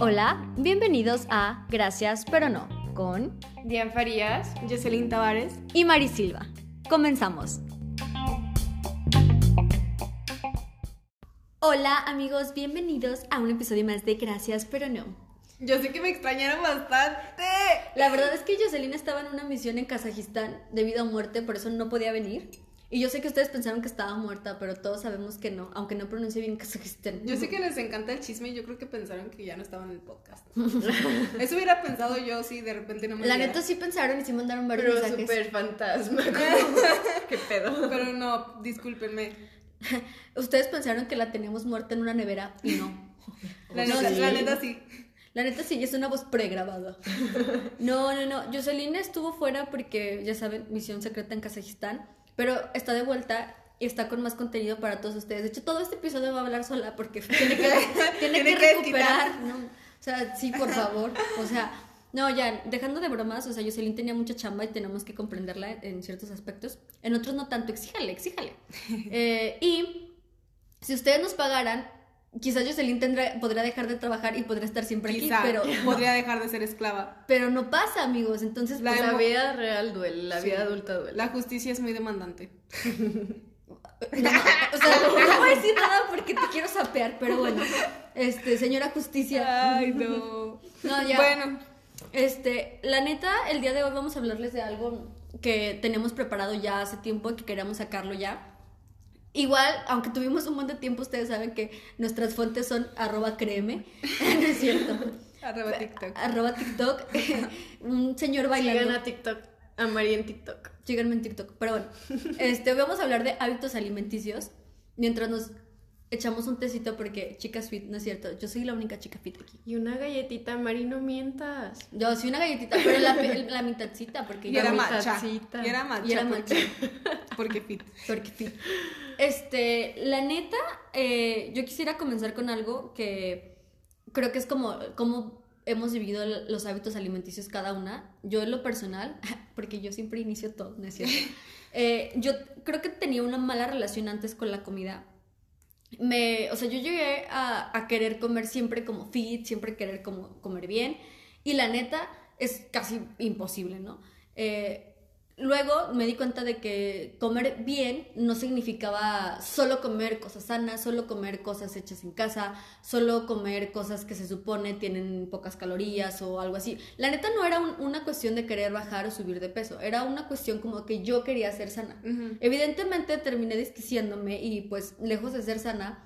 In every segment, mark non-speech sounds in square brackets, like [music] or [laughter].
Hola, bienvenidos a Gracias pero no con Diane Farías, Jocelyn Tavares y Mari Silva. Comenzamos. Hola amigos, bienvenidos a un episodio más de Gracias pero no. Yo sé que me extrañaron bastante. La verdad es que Jocelyn estaba en una misión en Kazajistán debido a muerte, por eso no podía venir. Y yo sé que ustedes pensaron que estaba muerta, pero todos sabemos que no, aunque no pronuncie bien Kazajistán. Yo sé que les encanta el chisme y yo creo que pensaron que ya no estaba en el podcast. [laughs] Eso hubiera pensado yo si de repente no me La viera. neta sí pensaron y sí mandaron varios pero mensajes. súper fantasma. [laughs] [laughs] ¿Qué pedo? Pero no, discúlpenme. Ustedes pensaron que la teníamos muerta en una nevera y no. La, No, neta, sí. la neta sí. La neta sí, es una voz pregrabada. No, no, no. Jocelyn estuvo fuera porque, ya saben, misión secreta en Kazajistán, pero está de vuelta y está con más contenido para todos ustedes. De hecho, todo este episodio va a hablar sola porque [laughs] tiene que, [laughs] tiene Tiene que que recuperar. ¿no? O sea, sí, por favor. O sea, no, ya, dejando de bromas, o sea, Jocelyn tenía mucha chamba y tenemos que comprenderla en ciertos aspectos. En otros no tanto, exíjale, exíjale. [laughs] Eh, y si ustedes nos pagaran, quizás Jocelyn tendrá, podrá dejar de trabajar y podrá estar siempre Quizá aquí, pero, [laughs] podría dejar de ser esclava. pero no pasa, amigos. Entonces, La pues, La vida real duele, la Sí. vida adulta duele. La justicia es muy demandante. [laughs] no, o sea, no voy a decir nada porque te quiero sapear, pero bueno, este, señora justicia. Ay, no. No, ya. Bueno, Este, la neta, el día de hoy vamos a hablarles de algo que tenemos preparado ya hace tiempo y que queríamos sacarlo ya. Igual, aunque tuvimos un montón de tiempo, ustedes saben que nuestras fuentes son arroba créeme. [laughs] no es cierto. arroba TikTok. Arroba TikTok. [laughs] un señor bailando. Sigan a TikTok, a María en TikTok. Síganme en TikTok. Pero bueno, [laughs] este, hoy vamos a hablar de hábitos alimenticios mientras nos echamos un tecito porque chicas fit, no es cierto. Yo soy la única chica fit aquí. Y una galletita, Mari, no mientas. Yo soy una galletita, pero la, la mitadcita porque Y ya era tacita. Y era macha. Y era porque- macha. [laughs] Porque fit. Porque fit. Este, la neta, eh, yo quisiera comenzar con algo que creo que es como, como hemos vivido los hábitos alimenticios cada una. Yo en lo personal, [laughs] porque yo siempre inicio todo, ¿no es cierto? [laughs] Eh, yo creo que tenía una mala relación antes con la comida. Me, o sea, yo llegué a, querer comer siempre como fit, siempre querer como comer bien. Y la neta es casi imposible, ¿no? Eh, luego me di cuenta de que comer bien no significaba solo comer cosas sanas, solo comer cosas hechas en casa, solo comer cosas que se supone tienen pocas calorías o algo así. La neta no era un- una cuestión de querer bajar o subir de peso, era una cuestión como que yo quería ser sana. Ujú. Evidentemente terminé desquiciándome y pues lejos de ser sana,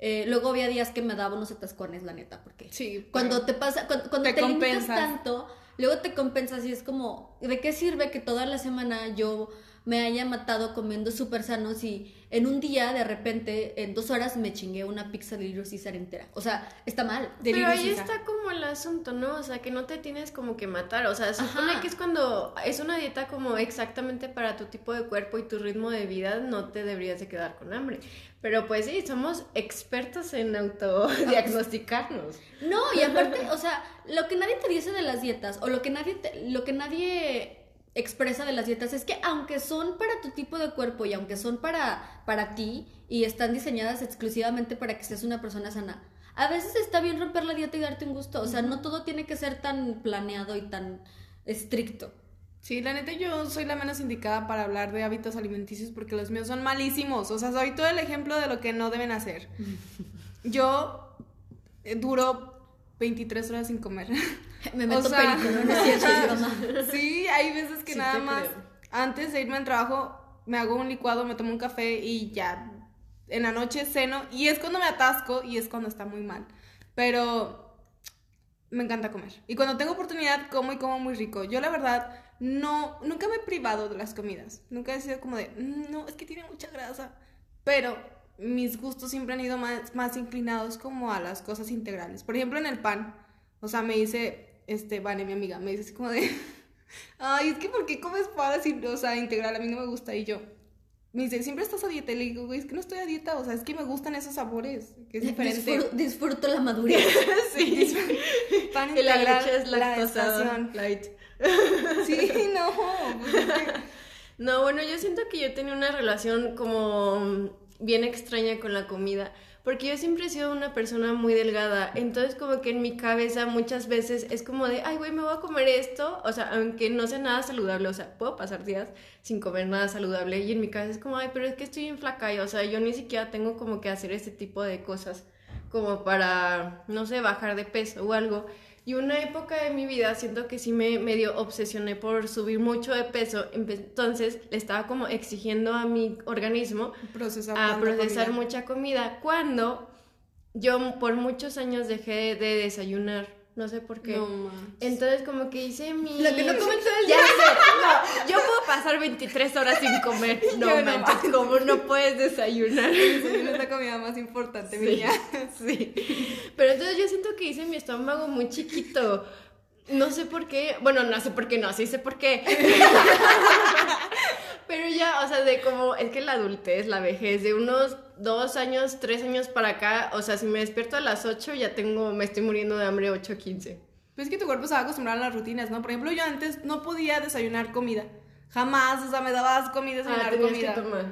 eh, luego había días que me daba unos atascones, la neta, porque Sí. cuando te pasa, cuando, cuando Te te, limitas tanto, luego te compensas y es como, ¿de qué sirve que toda la semana yo me haya matado comiendo súper sano si en un día de repente, en dos horas, me chingué una pizza de Little Caesar entera? O sea, está mal. De Pero ahí Caesar. está como el asunto, ¿no? O sea, que no te tienes como que matar. O sea, se supone Ajá. que es cuando es una dieta como exactamente para tu tipo de cuerpo y tu ritmo de vida, no te deberías de quedar con hambre. Pero pues sí, somos expertos en autodiagnosticarnos. No, y aparte, o sea, lo que nadie te dice de las dietas, o lo que nadie te- lo que nadie expresa de las dietas es que aunque son para tu tipo de cuerpo y aunque son para, para ti y están diseñadas exclusivamente para que seas una persona sana, a veces está bien romper la dieta y darte un gusto. O sea, no todo tiene que ser tan planeado y tan estricto. Sí, la neta yo soy la menos indicada para hablar de hábitos alimenticios porque los míos son malísimos. O sea, soy todo el ejemplo de lo que no deben hacer. [laughs] Yo eh, duro 23 horas sin comer. [laughs] Me O meto sea, perico, no, no es cierto, es broma. [laughs] Sí, hay veces que Sí nada más creo. antes de irme al trabajo me hago un licuado, me tomo un café y ya en la noche ceno y es cuando me atasco y es cuando está muy mal. Pero me encanta comer. Y cuando tengo oportunidad como y como muy rico. Yo la verdad no nunca me he privado de las comidas. Nunca he sido como de, "Mm, no, es que tiene mucha grasa. Pero mis gustos siempre han ido más, más inclinados como a las cosas integrales. Por ejemplo, en el pan. O sea, me dice, este, Vane, mi amiga, me dice así como de, [laughs] ay, es que ¿por qué comes pan así, o sea, integral? A mí no me gusta. Y yo, me dice, siempre estás a dieta. Y le digo, güey, es que no estoy a dieta, o sea, es que me gustan esos sabores, que es diferente. Disfruto, disfruto la madurez. [laughs] Sí. [laughs] Pan la leche es la lactosa estación. light. Sí, no. pues es que- No, bueno, yo siento que yo tenía una relación como bien extraña con la comida. Porque yo siempre he sido una persona muy delgada. Entonces, como que en mi cabeza muchas veces es como de, ay, güey, me voy a comer esto. O sea, aunque no sea nada saludable. O sea, puedo pasar días sin comer nada saludable. Y en mi cabeza es como, ay, pero es que estoy en flaca. Y, o sea, yo ni siquiera tengo como que hacer este tipo de cosas. Como para, no sé, bajar de peso o algo. Y una época de mi vida siento que sí me medio obsesioné por subir mucho de peso. Entonces le estaba como exigiendo a mi organismo Procesar a procesar comida. mucha comida. Cuando yo por muchos años dejé de desayunar. No sé por qué. No. Entonces como que hice mi... Lo que no comen todo el Ya día. sé, no, [laughs] yo puedo pasar 23 horas sin comer. No Yo no. manches, como no puedes desayunar. El desayuno es la comida más importante, Sí, niña. [laughs] sí. Pero entonces yo siento que hice mi estómago muy chiquito. No sé por qué. Bueno, no sé por qué, no, sí sé por qué. [laughs] Pero ya, o sea, de como, es que la adultez, la vejez, de unos dos años, tres años para acá, o sea, si me despierto a las 8, ya tengo, me estoy muriendo de hambre 8.15. Pues es que tu cuerpo se va a acostumbrar a las rutinas, ¿no? Por ejemplo, yo antes no podía desayunar comida. Jamás, o sea, me daba asco a mí Ah, desayunar tenías comida. que tomar.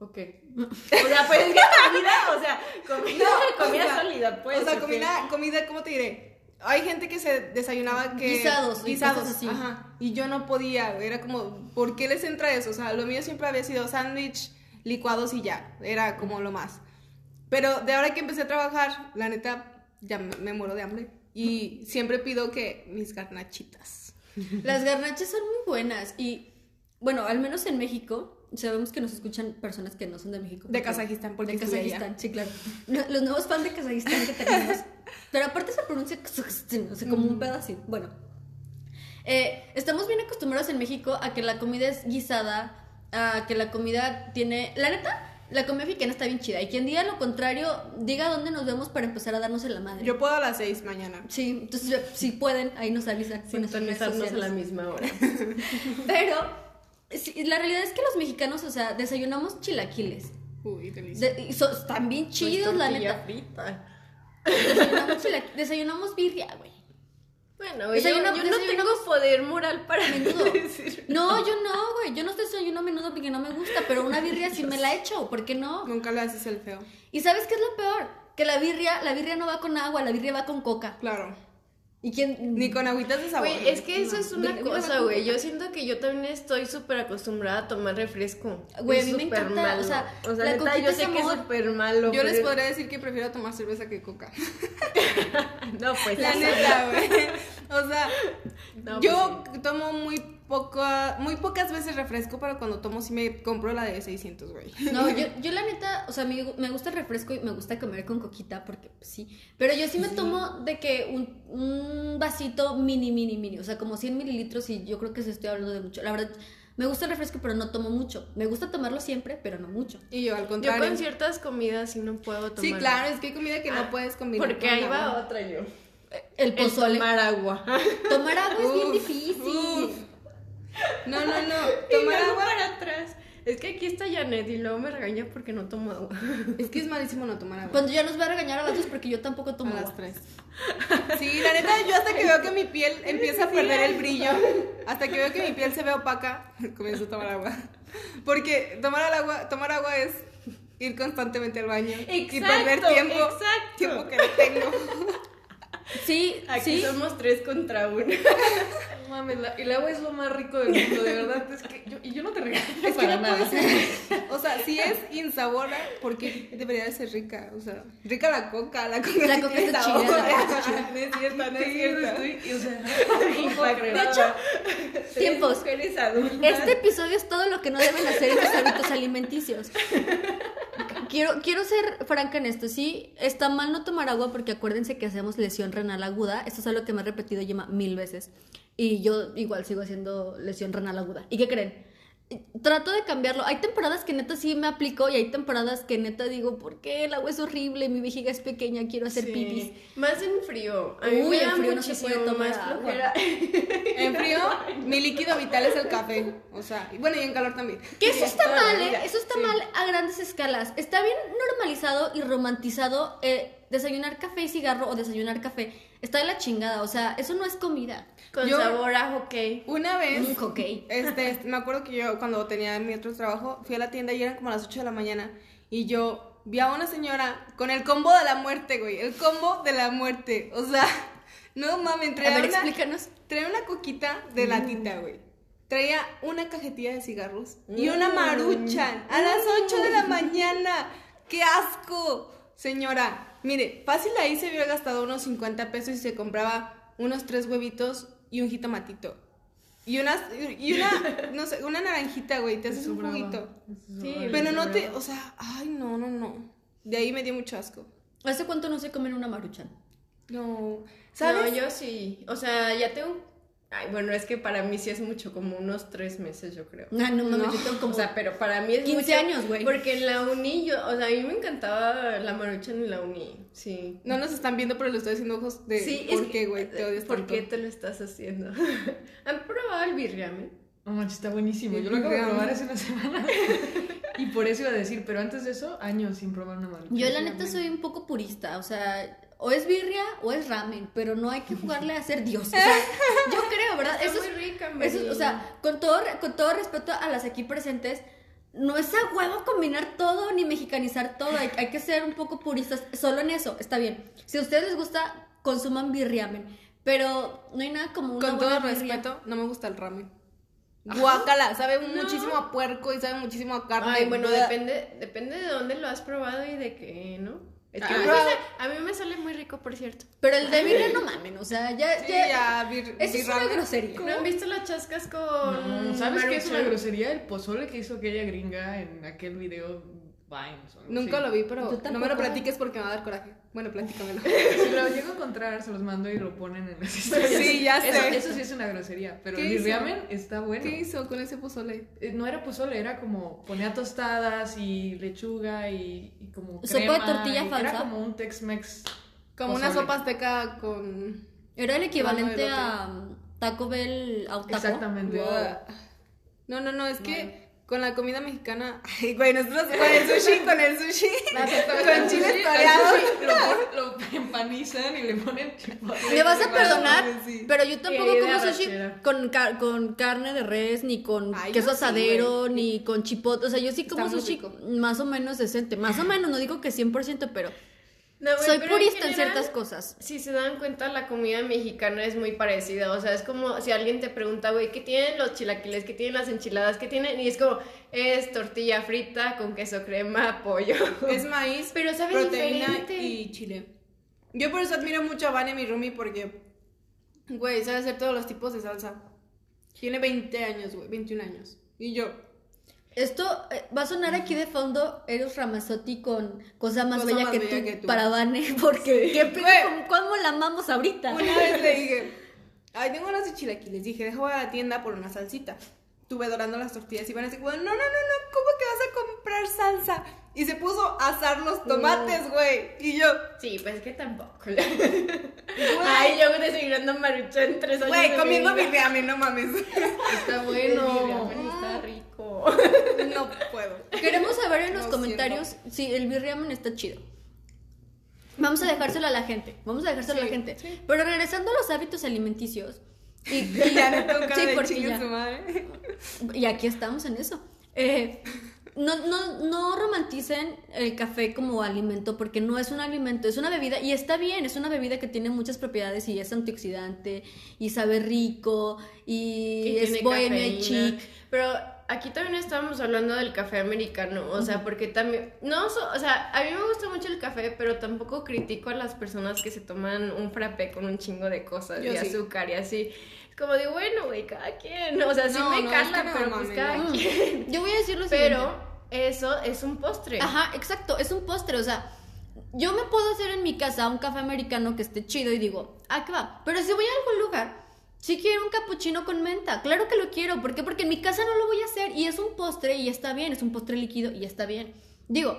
Ok. [laughs] O sea, pues es que comida, o sea, comida, No, comida sea, sólida, pues. o sea, ¿o qué? comida, comida, ¿cómo te diré? Hay gente que se desayunaba que... Guisados Guisados, así. Ajá. Y yo no podía, era como, ¿por qué les entra eso? O sea, lo mío siempre había sido sándwich, licuados y ya. Era como lo más. Pero de ahora que empecé a trabajar, la neta, ya me, me muero de hambre. Y siempre pido que mis garnachitas. Las garnachas son muy buenas y, bueno, al menos en México, sabemos que nos escuchan personas que no son de México. De Kazajistán, porque De. Kazajistán, sí, claro. Los nuevos fans de Kazajistán que tenemos. [laughs] Pero aparte se pronuncia o sea, como un pedo así. Bueno, eh, estamos bien acostumbrados en México a que la comida es guisada, a que la comida tiene... La neta, la comida mexicana está bien chida. Y quien diga lo contrario, diga dónde nos vemos para empezar a darnos en la madre. Yo puedo a las 6 mañana. Sí, entonces si pueden, ahí nos avisan. Sintonizarnos a la misma hora. [laughs] Pero sí, la realidad es que los mexicanos, o sea, desayunamos chilaquiles. Uy, delicioso. De- y so- están bien chidos, la Pues tortilla neta. frita. Desayunamos, desayunamos birria, güey. Bueno, güey, yo, no tengo poder moral para Menudo. [laughs] decir. No, yo no, güey. Yo no desayuno a menudo porque no me gusta, pero una birria sí me la echo. ¿Por qué no? Nunca le haces el feo. ¿Y sabes qué es lo peor? Que la birria, la birria no va con agua, la birria va con coca. Claro. ¿Y quién? Ni con agüitas de sabor. Güey, es que eso No. es una cosa, güey. Yo siento que yo también estoy súper acostumbrada a tomar refresco. Güey, Es a mí me encanta, malo. o sea, o sea la neta, yo sé que es súper malo. Yo les podría decir que prefiero tomar cerveza que coca. [laughs] No, pues La neta, güey. O sea, No, yo pues tomo muy poca, muy pocas veces refresco, pero cuando tomo sí me compro la de 600, güey. No, yo, [laughs] yo la neta, o sea, me, me gusta el refresco y me gusta comer con coquita porque pues, sí. Pero yo sí me tomo de que un, un vasito mini, mini, mini. O sea, como 100 mililitros y yo creo que se estoy hablando de mucho. La verdad, me gusta el refresco, pero no tomo mucho. Me gusta tomarlo siempre, pero no mucho. Y yo al Yo contrario. con ciertas comidas sí no puedo tomar. sí, claro, es que hay comida que no Ah, puedes combinar. Porque con ahí va otra yo. El El pozole. tomar agua. Tomar agua es bien difícil. uf. No, no, no. [laughs] Tomar agua. para atrás. Es que aquí está Janet y luego me regaña porque no tomo agua. [laughs] Es que es malísimo no tomar agua. Cuando ya nos va a regañar a las dos porque yo tampoco A tomo las agua. tres. [laughs] Sí, la neta, yo hasta que veo que mi piel empieza a perder el brillo, hasta que veo que mi piel se ve opaca, comienzo a tomar agua. Porque tomar al agua, tomar agua es ir constantemente al baño y perder tiempo, exacto. tiempo que no tengo. Sí, Aquí sí. somos tres contra uno. No mames, la- el agua es lo más rico del mundo, de verdad. Es que yo, y yo no te regaño Es que para no nada. puede ser. O sea, si es insabora, porque debería de ser rica. O sea, rica la coca, la coca. La coca está chida, la coca está chida. No es cierta, no es Sí, cierta. estoy- o sea, [laughs] De hecho, [laughs] tiempos. Este episodio es todo lo que no deben hacer en los hábitos alimenticios. Quiero, quiero ser franca en esto. Sí, está mal no tomar agua porque acuérdense que hacemos lesión renal aguda. Esto es algo que me ha repetido Yema mil veces. Y yo igual sigo haciendo lesión renal aguda. ¿Y qué creen? Trato de cambiarlo. Hay temporadas que neta sí me aplico y hay temporadas que neta digo, ¿por qué el agua es horrible? Mi vejiga es pequeña, quiero hacer Sí. pipis. Más en frío. A mí Uy, me en frío no se puede tomar más agua. flojera. [laughs] En frío, mi líquido vital es el café. O sea, y bueno, y en calor también. Que eso está mal, ¿eh? Eso está sí. mal a grandes escalas. Está bien normalizado y romantizado eh, desayunar café y cigarro o desayunar café. Está de la chingada, o sea, eso no es comida. Con Yo- sabor a hockey. Una vez, Mm, ok. este, me acuerdo que yo cuando tenía mi otro trabajo, fui a la tienda y eran como a las 8 de la mañana. Y yo vi a una señora con el combo de la muerte, güey. El combo de la muerte. O sea, [laughs] no mames, A traía ver, una, explícanos. traía una coquita de latita, güey. Traía una cajetilla de cigarros y una Mm. maruchan a las 8 de la mañana. ¡Qué asco! Señora, mire, fácil ahí se hubiera gastado unos 50 pesos y se compraba unos tres huevitos y un jitomatito. Y unas, y una, [laughs] no sé, una naranjita, güey, te haces un juguito. Sí, Pero no te, o sea, ay, no, no, no. De ahí me dio mucho asco. ¿Hace cuánto no se comen una maruchan? No, ¿sabes? No, yo sí. O sea, ya tengo. Ay, bueno, es que para mí sí es mucho, como unos tres meses, yo creo. Ah, no mames, No. yo tengo como... O sea, pero para mí es 15 mucho, años, güey. Porque en la uni, yo, o sea, a mí me encantaba la maruchan en la uni, sí. No nos están viendo, pero le estoy haciendo ojos de Sí, ¿por es qué, güey? Te odias ¿Por tanto. qué te lo estás haciendo? [laughs] ¿Han probado el birriamen? No manches, está buenísimo. Yo lo acabo de probar hace una semana. [laughs] y por eso iba a decir, pero antes de eso, años sin probar una maruchan. Yo la neta soy un poco purista, o sea, o es birria o es ramen, pero no hay que jugarle a ser Dios. O sea, [laughs] yo creo, ¿verdad? Está Eso muy es, rica, eso es- o sea, con todo, con todo respeto a las aquí presentes, no es a huevo combinar todo ni mexicanizar todo. Hay, hay que ser un poco puristas solo en eso, está bien. Si a ustedes les gusta, consuman birriamen, pero no hay nada como una Con todo birria. respeto, no me gusta el ramen. Guácala, sabe muchísimo a puerco y sabe muchísimo a carne. Ay, bueno, depende, depende de dónde lo has probado y de qué, ¿no? Es que Ah, a, mí yo- me sale- a mí me sale muy rico, por cierto. Pero el de birria no mamen, o sea, ya, Sí, ya, eso es una grosería. ¿No han visto las chascas con No, ¿Sabes qué es una grosería? El pozole que hizo aquella gringa en aquel video Vines. o algo Nunca así. lo vi, pero no me lo platiques porque me va a dar coraje. Bueno, platícamelo. [laughs] Si lo [laughs] llego a encontrar, se los mando y lo ponen en las historias. Sí, ya sé. eso sí es una grosería, pero ¿Qué el hizo? ramen está bueno. ¿Qué hizo con ese pozole? Eh, No era pozole, era como ponía tostadas y lechuga y, y como Sopa de crema, tortilla falsa. Era como un Tex-Mex. Como una sopa azteca con... Era el equivalente a Taco Bell a un taco. Exactamente. No, no, no, es que con la comida mexicana... [laughs] Ay, güey, nosotros con el sushi, [laughs] con el sushi. con chile Al toreado. sushi [laughs] Lo, lo empanizan y le ponen chipotle. Me vas a perdonar, sí. pero yo tampoco como sushi con, car- con carne de res, ni con Ay, queso sí, asadero, ni con chipotle. O sea, yo sí como sushi más o menos decente. Más o menos, no digo que 100%, pero No, soy purista en, general, ciertas cosas. Si se dan cuenta, la comida mexicana es muy parecida. O sea, es como si alguien te pregunta, güey, ¿qué tienen los chilaquiles? ¿Qué tienen las enchiladas? ¿Qué tienen? Y es como, es tortilla frita con queso crema, pollo. Es maíz, Pero sabe proteína diferente. y chile. Yo por eso admiro mucho a Vane, mi roomie, porque, güey, sabe hacer todos los tipos de salsa. Tiene 20 años, güey, 21 años. Y yo, Esto eh, va a sonar aquí de fondo Eros Ramazzotti con Cosa más, Cosa bella, más que, bella tú, que tú. para Vane, [laughs] porque qué pedo, Güey. ¿cómo- ¿cómo la amamos ahorita? una vez le [laughs] dije, ay, tengo unas de chilaquiles. Dije, dejo a la tienda por una salsita. Tuve dorando las tortillas y van así, como, no, no, no, no, ¿cómo que vas a comprar salsa? Y se puso a asar los tomates, güey. Y yo, Sí, pues que tampoco. [laughs] Ay, yo desayunando maruchan tres años. güey, comiendo mi ramen, no mames. Está bueno. No puedo. Queremos saber en los Lo comentarios si el birriamen está chido. Vamos a dejárselo a la gente. Vamos a dejárselo a la gente. sí. Pero regresando a los hábitos alimenticios. Y, y- [laughs] Ya no [laughs] sí, porque ya- su madre. y aquí estamos en eso. Eh, no, no, no romanticen el café como alimento porque no es un alimento, es una bebida y está bien, es una bebida que tiene muchas propiedades y es antioxidante y sabe rico y, Y es bohemia y chic. Pero aquí también estábamos hablando del café americano, o sea, porque también, no, so- o sea, a mí me gusta mucho el café, pero tampoco critico a las personas que se toman un frappé con un chingo de cosas Yo y sí. azúcar y así. Como de, bueno, güey, cada quien, o sea, sí No, me no, cala, es que pero pues cada no. quien. Yo voy a decir lo siguiente. Pero eso es un postre. Ajá, exacto, es un postre, o sea, yo me puedo hacer en mi casa un café americano que esté chido y digo, ah, qué va. Pero si voy a algún lugar, si quiero un cappuccino con menta, claro que lo quiero, ¿por qué? Porque en mi casa no lo voy a hacer y es un postre y está bien, es un postre líquido y está bien. Digo,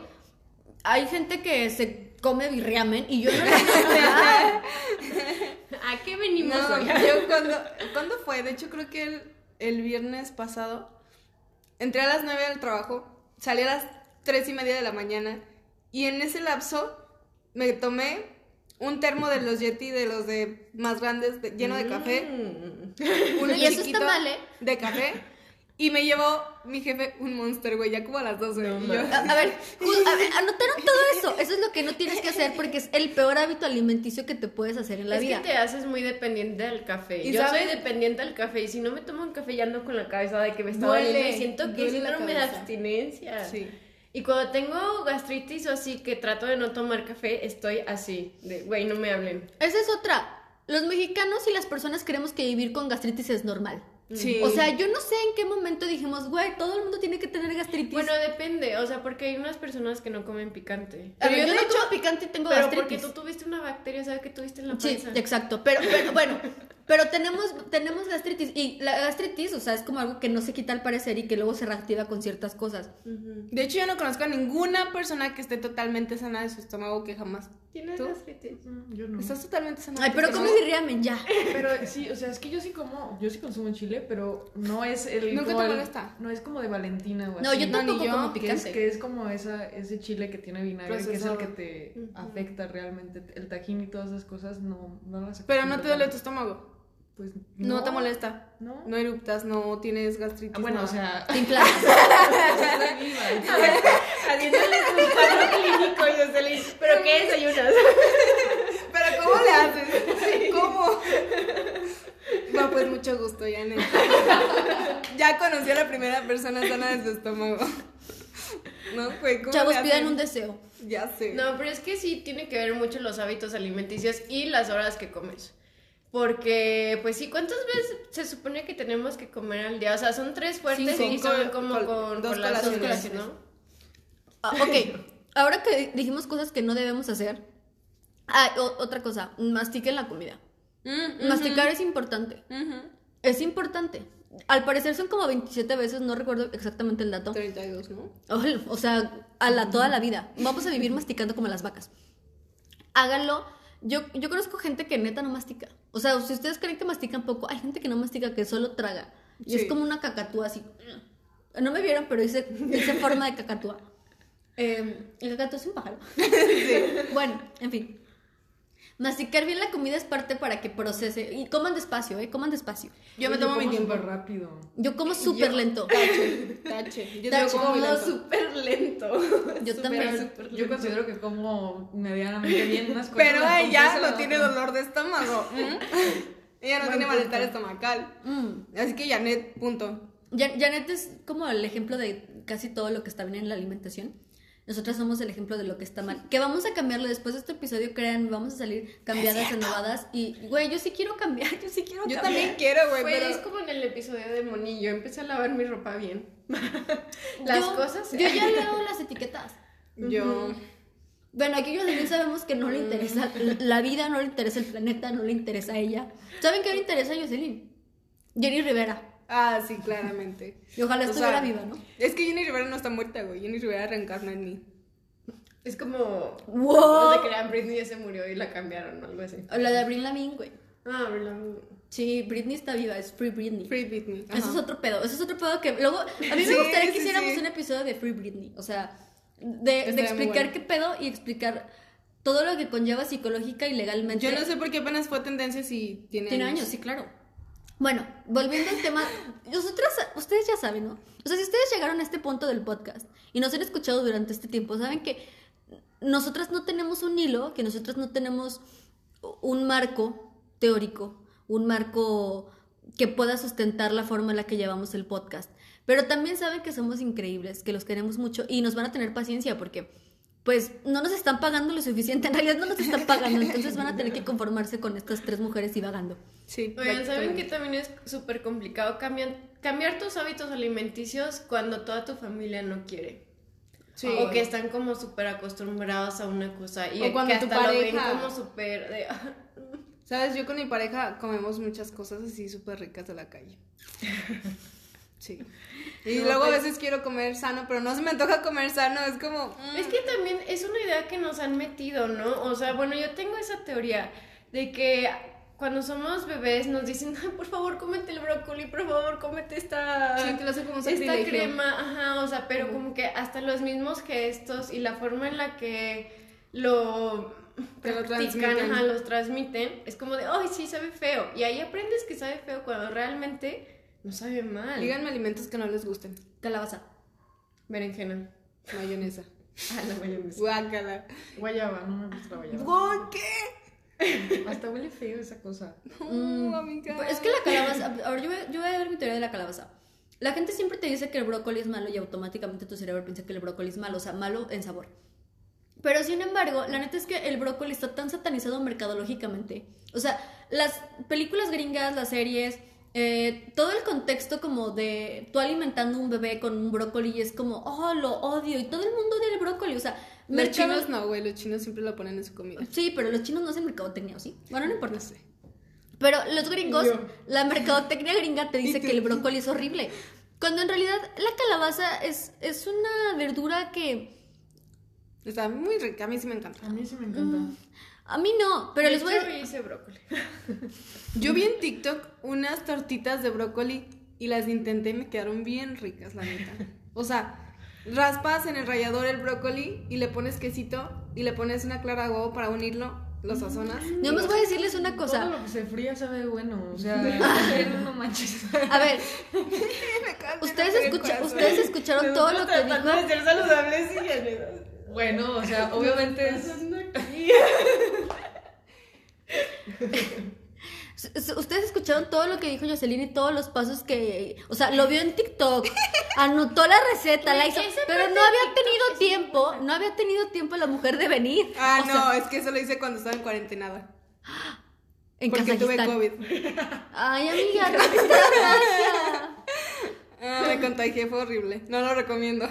hay gente que se come birriamen y yo no lo hago. [laughs] ¿A qué venimos No, hoy? yo cuando, ¿cuándo fue? De hecho, creo que el, el viernes pasado entré a las 9 al trabajo, salí a las 3 y media de la mañana y en ese lapso me tomé un termo de los Yeti, de los de más grandes, de- lleno de café, Mm. uno [laughs] Y eso está mal, ¿eh? de café Y me llevó mi jefe un monster, güey, ya como a las 12. No, yo-. A, a ver, ju- a ver, anotaron todo eso. Eso es lo que no tienes que hacer porque es el peor hábito alimenticio que te puedes hacer en la es vida. que te haces muy dependiente del café. ¿Y Yo sabes? soy dependiente del café y si no me tomo un café ya ando con la cabeza de que me está Duele, doliendo y siento que es síndrome de cabeza. abstinencia. Sí. Y cuando tengo gastritis o así que trato de no tomar café, estoy así, de, güey, no me hablen. Esa es otra. Los mexicanos y las personas creemos que vivir con gastritis es normal. Sí. O sea, yo no sé en qué momento dijimos, güey, todo el mundo tiene que tener gastritis. Bueno, depende, o sea, porque hay unas personas que no comen picante. Ver, yo, de no hecho, como picante y tengo pero porque gastritis. tú tuviste una bacteria, ¿sabes que tuviste en la Sí, panza? exacto. Pero, pero bueno, pero tenemos, tenemos gastritis. Y la gastritis, o sea, es como algo que no se quita al parecer y que luego se reactiva con ciertas cosas. De hecho, yo no conozco a ninguna persona que esté totalmente sana de su estómago que jamás. ¿Tienes ¿Tú? gastritis? Mm, Yo no. Estás totalmente sana. Ay, pero come birriamen ya. [laughs] Pero sí, o sea, es que yo sí como, yo sí consumo chile, pero no es el ¿Nunca te molesta? No es como de Valentina o No, así. yo No, ni tampoco yo, como que es, picante. que es como esa, ese chile que tiene vinagre, que es el que te afecta realmente. El tajín y todas esas cosas no, no las Pero no te duele tu estómago. Pues No, te molesta. No. No eruptas, no tienes gastritis. Ah, bueno, nada. o sea, Te [laughs] inflamas. y. [laughs] Haciéndole un cuadro clínico, Jocelyn. ¿Pero qué desayunas? [laughs] ¿Pero cómo le haces? ¿Cómo? No, pues mucho gusto, Janet. Ya conocí a la primera persona sana de su estómago. No, pues, ¿cómo Chavos, le pidan un deseo. Ya sé. No, pero es que sí tiene que ver mucho los hábitos alimenticios y las horas que comes. Porque, pues sí, ¿cuántas veces se supone que tenemos que comer al día? O sea, son tres fuertes Cinco y son como col- con dos colaciones, colaciones. ¿no? Ah, ok, ahora que dijimos cosas que no debemos hacer. Ah, o- otra cosa, mastiquen la comida. Mm, Masticar es importante. Es importante. Al parecer son como 27 veces, no recuerdo exactamente el dato. 32, ¿no? Ojalá, O sea, a la, toda la vida. Vamos a vivir masticando como las vacas. Háganlo. Yo, yo conozco gente que neta no mastica. O sea, si ustedes creen que mastican poco, hay gente que no mastica, que solo traga. Y Sí. es como una cacatúa así. No me vieron, pero hice, hice forma de cacatúa. [laughs] Eh, el cacatúa es un pájaro. [laughs] Bueno, en fin. Masticar bien la comida es parte para que procese. Y coman despacio, ¿eh? Coman despacio. Yo me tomo mi como tiempo. rápido. Yo como súper lento. Tache, tache. Yo Tache, como súper lento. Yo también. Yo considero que como medianamente bien unas cosas. Pero ella no tiene dolor de estómago. [laughs] ¿Mm? [laughs] Ella no Buen tiene malestar estomacal. Mm. Así que Janet, punto. Ya- Janet es como el ejemplo de casi todo lo que está bien en la alimentación. Nosotras somos el ejemplo de lo que está mal. Que vamos a cambiarlo después de este episodio, crean, vamos a salir cambiadas, renovadas. Y, güey, yo sí quiero cambiar, [laughs] yo sí quiero Yo cambiar. también quiero, güey, pero... es como en el episodio de Monillo, empecé a lavar mi ropa bien. [laughs] Las Yo- cosas. Yo ya leo las etiquetas. Yo... Bueno, aquí Jocelyn sabemos que no le interesa la vida, no le interesa el planeta, no le interesa a ella. ¿Saben qué le interesa a Jocelyn? Jenny Rivera. Ah, sí, claramente. Y ojalá O estuviera sea, viva, ¿no? Es que Jenny Rivera no está muerta, güey. Jenny Rivera reencarna en mí. Es como. ¡Wow! No se crean, Britney ya se murió y la cambiaron o algo así. La de Abril Lavigne, güey. Ah, ¿verdad? Sí, Britney está viva, es Free Britney. Free Britney. Eso es otro pedo, eso es otro pedo que luego a mí me Sí, gustaría que hiciéramos sí. un episodio de Free Britney, o sea, de, explicar bueno. qué pedo y explicar todo lo que conlleva psicológica y legalmente. Yo no sé por qué apenas fue tendencia si tiene, Tiene años, sí, claro. Bueno, volviendo al tema, nosotros, ustedes ya saben, ¿no? O sea, si ustedes llegaron a este punto del podcast y nos han escuchado durante este tiempo, saben que nosotras no tenemos un hilo, que nosotras no tenemos un marco teórico, un marco que pueda sustentar la forma en la que llevamos el podcast. Pero también saben que somos increíbles, que los queremos mucho y nos van a tener paciencia porque pues no nos están pagando lo suficiente, en realidad no nos están pagando, entonces van a tener que conformarse con estas tres mujeres divagando. Sí. Oigan, ¿saben que también es súper complicado cambiar, cambiar tus hábitos alimenticios cuando toda tu familia no quiere? Sí. O que están como súper acostumbrados a una cosa y O cuando que tu hasta lo ven pareja- como súper de... [laughs] ¿Sabes? Yo con mi pareja comemos muchas cosas así súper ricas de la calle. [laughs] Sí. Y No, luego a pues- veces quiero comer sano, pero no se me antoja comer sano. Es como. mm. Es que también es una idea que nos han metido, ¿no? O sea, bueno, yo tengo esa teoría de que cuando somos bebés nos dicen, "Ay, por favor, cómete el brócoli, por favor, cómete esta, Sí, lo como esta crema, ajá, o sea, pero como que hasta los mismos gestos y la forma en la que lo Te lo practican, transmiten. ajá, los transmiten, es como de, ay, sí, sabe feo. Y ahí aprendes que sabe feo cuando realmente No sabe mal. Díganme alimentos que no les gusten. Calabaza. Berenjena. Mayonesa. [laughs] Ah, la mayonesa. Guácala. Guayaba, no me gusta la guayaba. ¿Por qué? [laughs] Hasta huele feo esa cosa. Mm, No, amiga. pues es que la calabaza. Ahora yo voy, yo voy a ver mi teoría de la calabaza. La gente siempre te dice que el brócoli es malo y automáticamente tu cerebro piensa que el brócoli es malo, o sea, malo en sabor. Pero sin embargo, la neta es que el brócoli está tan satanizado mercadológicamente. O sea, las películas gringas, las series, eh, todo el contexto como de tú alimentando un bebé con un brócoli y es como, oh, lo odio. Y todo el mundo odia el brócoli. O sea, Los mercado- chinos no, güey. Los chinos siempre lo ponen en su comida. Sí, pero los chinos no hacen mercadotecnia, ¿o sí? Bueno, no importa. No sé. Pero los gringos, Yo. la mercadotecnia gringa te [laughs] dice que el brócoli es horrible. Cuando en realidad la calabaza es, es una verdura que Está muy rica. A mí sí me encanta. A mí sí me encanta. A mí no, pero les voy a Yo hice brócoli. [laughs] Yo vi en TikTok unas tortitas de brócoli y las intenté y me quedaron bien ricas, la neta. O sea, raspas en el rallador el brócoli y le pones quesito y le pones una clara de huevo para unirlo, lo sazonas. Yo más voy a decirles una Todo cosa. lo que se fría sabe bueno. O sea, [laughs] no manches. A ver, [laughs] Me cago en ustedes, el escucha- ustedes escucharon todo lo que dijo. de ser saludables y Bueno, o sea, obviamente es. [laughs] Ustedes escucharon todo lo que dijo Jocelyn y todos los pasos que. O sea, lo vio en TikTok, anotó la receta, la hizo. Pero no había TikTok tenido tiempo, no había tenido tiempo la mujer de venir. Ah, O no, sea, es que eso lo hice cuando estaba en cuarentena. en porque tuve. COVID. Ay, amiga, [laughs] no te. Ah, me contagié, fue horrible. No lo recomiendo.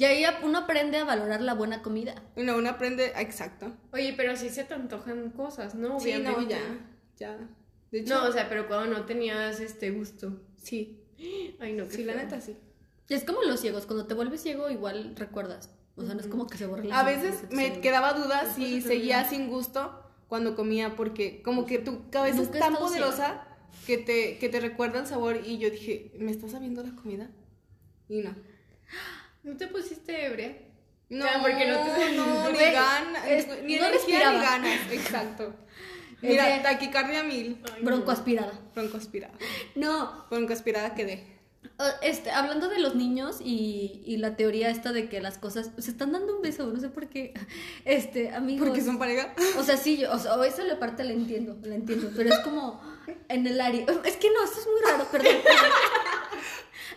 Y ahí uno aprende a valorar la buena comida. No, uno aprende. Exacto. Oye, pero sí se te antojan cosas, ¿no? Sí, no, Obviamente. ya. Ya. De hecho, No, o sea, pero cuando no tenías este gusto. sí. Ay, no, qué Sí, la feo. neta sí. Es como los ciegos, cuando te vuelves ciego igual recuerdas. O sea, no es como que se borre la A veces me ciego. quedaba duda Después si seguía sin gusto cuando comía porque como que tu cabeza Nunca es tan poderosa que te, que te recuerda el sabor y yo dije, ¿me estás sabiendo la comida? Y no. ¿No te pusiste ebria? No, Ya, porque no te- no, [laughs] ni ganas, es- ni no energía ni ganas, [laughs] exacto. Mira, de- taquicardia mil, Ay, Bronco no. aspirada. bronco aspirada. No, Bronco aspirada quedé. uh, este, hablando de los niños y, y la teoría esta de que las cosas se están dando un beso, no sé por qué. [laughs] Este, amigos. Porque son pareja. O sea, sí, yo, o sea, o esa la parte la entiendo, la entiendo, pero es como en el área. Es que no, esto es muy raro, perdón.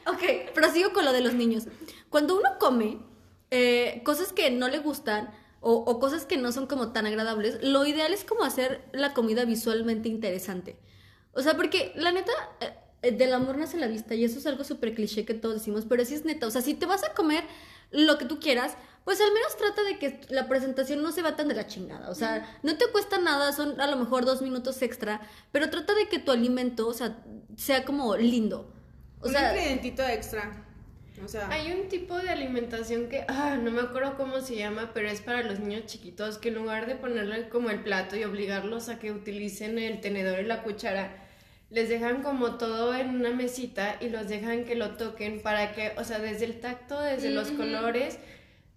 ok, prosigo con lo de los niños. Cuando uno come eh, cosas que no le gustan o, o cosas que no son como tan agradables, lo ideal es como hacer la comida visualmente interesante. O sea, porque la neta, eh, eh, del amor nace la vista y eso es algo súper cliché que todos decimos, pero sí es neta. O sea, si te vas a comer lo que tú quieras, pues al menos trata de que la presentación no se va tan de la chingada. O sea, no te cuesta nada, son a lo mejor dos minutos extra, pero trata de que tu alimento, o sea, sea como lindo. O un sea, ingredientito extra. O sea, Hay un tipo de alimentación que, ah, no me acuerdo cómo se llama, pero es para los niños chiquitos que en lugar de ponerle como el plato y obligarlos a que utilicen el tenedor y la cuchara, les dejan como todo en una mesita y los dejan que lo toquen para que, o sea, desde el tacto, desde los colores,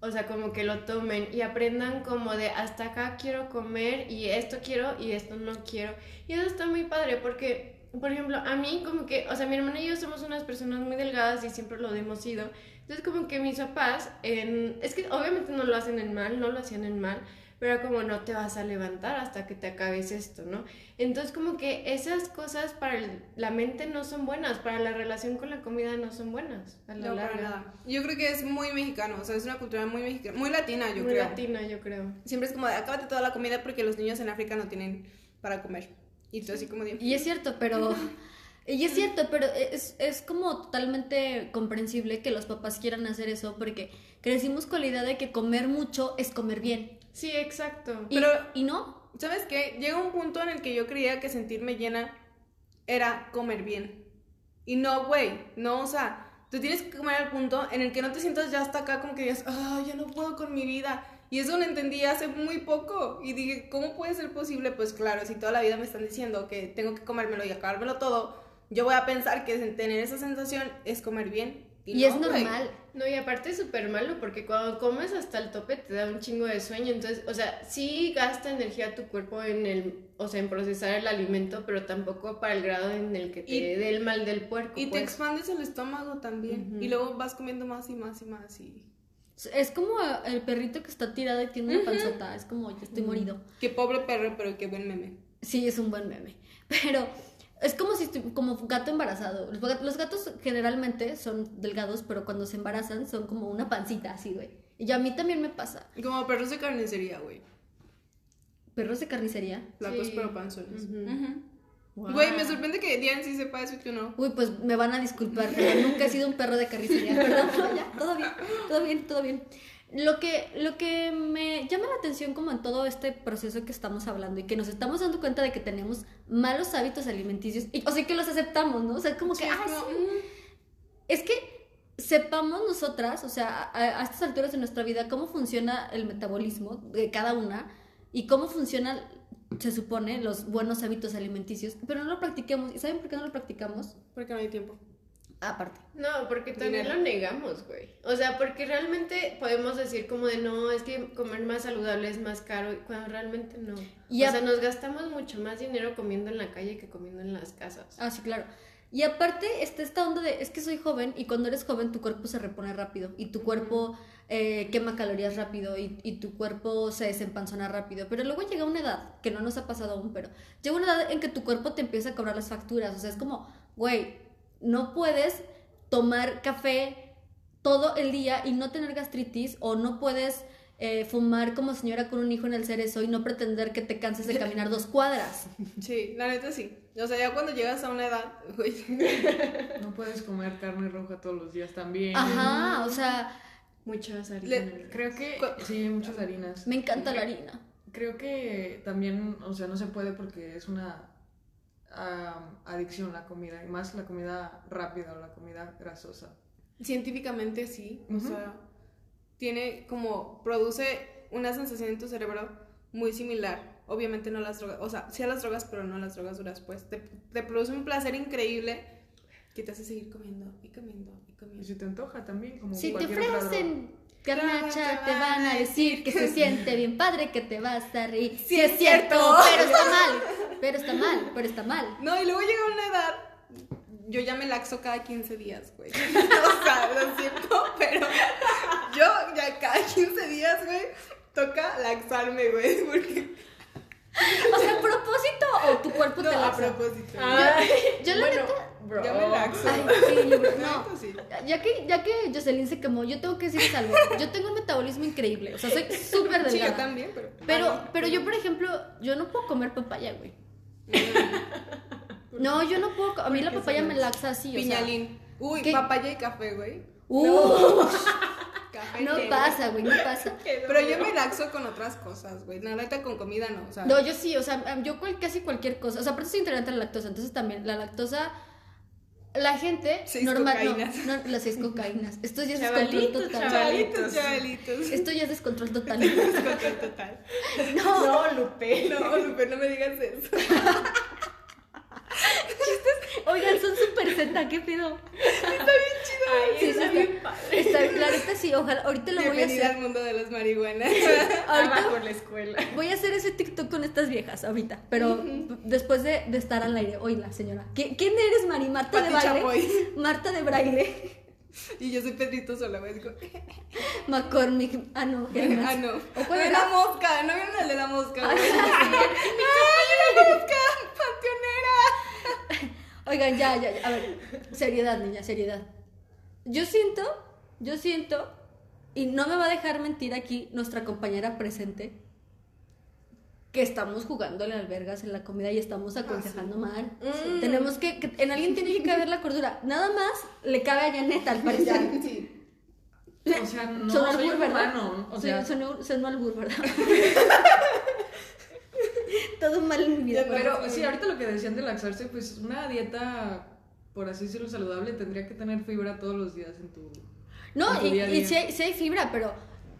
o sea, como que lo tomen y aprendan como de hasta acá quiero comer y esto quiero y esto no quiero. Y eso está muy padre porque, por ejemplo, a mí como que, o sea, mi hermana y yo somos unas personas muy delgadas y siempre lo hemos sido. Entonces como que mis papás, en... es que obviamente no lo hacen en mal, no lo hacían en mal, pero como no te vas a levantar hasta que te acabes esto, ¿no? Entonces como que esas cosas para el- la mente no son buenas, para la relación con la comida no son buenas a la no, para nada. Yo creo que es muy mexicano, o sea, es una cultura muy mexicana, muy latina, yo Muy creo. latina, yo creo. Siempre es como de, acábate toda la comida porque los niños en África no tienen para comer. Y tú así como de... Y es cierto, pero. [laughs] Y es cierto, pero es, es como totalmente comprensible que los papás quieran hacer eso porque crecimos con la idea de que comer mucho es comer bien. Sí, exacto. Y, Pero- y no. ¿Sabes qué? Llega un punto en el que yo creía que sentirme llena era comer bien. Y no, güey, no, o sea, tú tienes que comer al punto en el que no te sientas ya hasta acá como que digas, ah, ya no puedo con mi vida. Y eso lo entendí hace muy poco. Y dije, ¿cómo puede ser posible? Pues claro, si toda la vida me están diciendo que tengo que comérmelo y acabármelo todo, yo voy a pensar que tener esa sensación es comer bien. Y, no, es normal. No, y aparte es súper malo porque cuando comes hasta el tope te da un chingo de sueño. Entonces, o sea, sí gasta energía tu cuerpo en el, o sea, en procesar el alimento, pero tampoco para el grado en el que te dé el mal del puerco. Y te pues. expandes el estómago también. Y luego vas comiendo más y más y más. Y... Es como el perrito que está tirado y tiene una panzota. Es como, yo estoy morido. Qué pobre perro, pero qué buen meme. Sí, es un buen meme. [laughs] Pero es como si como gato embarazado. Los gat- Los gatos generalmente son delgados, pero cuando se embarazan son como una pancita así, güey. Y a mí también me pasa. Y Como perros de carnicería, güey. Perros de carnicería. Flacos Sí. pero panzones. Wow. Güey, me sorprende que Diane sí sepa eso y tú no. Uy, pues me van a disculpar, pero nunca he sido un perro de carnicería. [laughs] Perdón, no, ya, todo bien, todo bien, todo bien. Lo que, lo que me llama la atención como en todo este proceso que estamos hablando y que nos estamos dando cuenta de que tenemos malos hábitos alimenticios, y, o sea, que los aceptamos, ¿no? O sea, como que, Sí, es como, sí. mm. Es que sepamos nosotras, o sea, a, a estas alturas de nuestra vida, cómo funciona el metabolismo de cada una y cómo funcionan, se supone, los buenos hábitos alimenticios, pero no lo practiquemos. ¿Y saben por qué no lo practicamos? Porque no hay tiempo. Aparte. No, porque también Dinero. lo negamos, güey. O sea, porque realmente podemos decir como de no, es que comer más saludable es más caro, y cuando realmente no. Y o sea, nos gastamos mucho más dinero comiendo en la calle que comiendo en las casas. Ah, sí, claro. Y aparte está esta onda de, es que soy joven y cuando eres joven tu cuerpo se repone rápido y tu cuerpo eh, quema calorías rápido y, y tu cuerpo se desempanzona rápido. Pero luego llega una edad, que no nos ha pasado aún, pero llega una edad en que tu cuerpo te empieza a cobrar las facturas. O sea, es como, güey, no puedes tomar café todo el día y no tener gastritis o no puedes eh, fumar como señora con un hijo en el cerezo y no pretender que te canses de caminar dos cuadras. Sí, la neta sí. O sea, ya cuando llegas a una edad, güey. [laughs] No puedes comer carne roja todos los días también. Ajá, o sea... Muchas harinas. Le- Creo que sí, muchas harinas. Me encanta la harina. Creo que también, o sea, no se puede porque es una am, adicción la comida, y más la comida rápida o la comida grasosa. Científicamente sí. O sea, tiene como. Produce una sensación en tu cerebro muy similar. Obviamente no las drogas. O sea, sí a las drogas, pero no a las drogas duras, pues. Te, te produce un placer increíble que te hace seguir comiendo y comiendo y Y comiendo. si te antoja también, como Si te cualquier otra garnacha, te van a decir que se siente bien padre, que te vas a reír. Sí, Sí, es es cierto, cierto. pero está [laughs] mal. Pero está mal, pero está mal. No, y luego llega una edad. Yo ya me laxo cada 15 días, güey. [laughs] o sea, lo siento, pero yo ya cada 15 días, güey, toca laxarme, güey. Porque. [laughs] O sea, ¿a propósito o tu cuerpo No, te a laxa? propósito. Yo la bueno, neta... bro. Ya me laxo. Ay, sí, [laughs] bro, no. sí. Ya que, ya que Jocelyn se quemó, yo tengo que decirles algo. Yo tengo un metabolismo increíble. O sea, soy súper Sí, yo delgada. también, pero. Pero, pero yo, por ejemplo, yo no puedo comer papaya, güey. No, yo no puedo. A mí la papaya me laxa así, o sea. Piñalín. Uy, ¿Qué? papaya y café, güey. Uh, Café [laughs] no pasa, güey, no pasa. [laughs] Pero yo me laxo con otras cosas, güey. La neta con comida no, o sea. No, yo sí, o sea, yo cual- casi cualquier cosa. O sea, aparte soy intolerante a la lactosa, entonces también la lactosa. La gente Seis normal. no, cocaínas. No, las seis cocaínas. Esto ya es Chavalitos, descontrol total. Chavalitos, chavalitos. Esto ya es descontrol total. Descontrol total. [laughs] No, No, Lupe. No, Lupe, no me digas eso. [laughs] oigan, son súper Z, ¿qué pido? Ay, Sí, está bien está. padre. Está, la neta sí, ojalá, ahorita lo voy a Bienvenida hacer. al mundo de las marihuanas. [laughs] Ahorita Abajo la escuela. voy a hacer ese TikTok con estas viejas ahorita, pero después de, de estar al aire. Oíla, señora. ¿Qui- ¿Quién eres, Mari? ¿Marta de baile? Chapoy. Marta de braille. Y yo soy Pedrito sola, güey. Digo, McCormick. Ah, no, ah, no. ¿O cuál era? la mosca, no vieron el de la mosca, güey. [laughs] Ay, ¡Ay, la mosca! ¡Panteonera! Oigan, ya, ya, ya. A ver, seriedad, niña, seriedad. Yo siento, yo siento, y no me va a dejar mentir aquí nuestra compañera presente, que estamos jugando las albergas en la comida y estamos aconsejando mal. Mm. Tenemos que, que- en alguien tiene que caber la cordura. Nada más le cabe a Janet, al [laughs] parecer. Sí. O sea, no, soy albur, un ¿verdad? humano. O Sí, sea, sonó, sonó albur, ¿verdad? [laughs] [laughs] Todo mal en mi vida. Ya, pero sí, ahorita lo que decían de laxarse, pues una dieta, por así decirlo, saludable, tendría que tener fibra todos los días en tu... No, en tu y, día a y sí, hay, sí hay fibra, pero,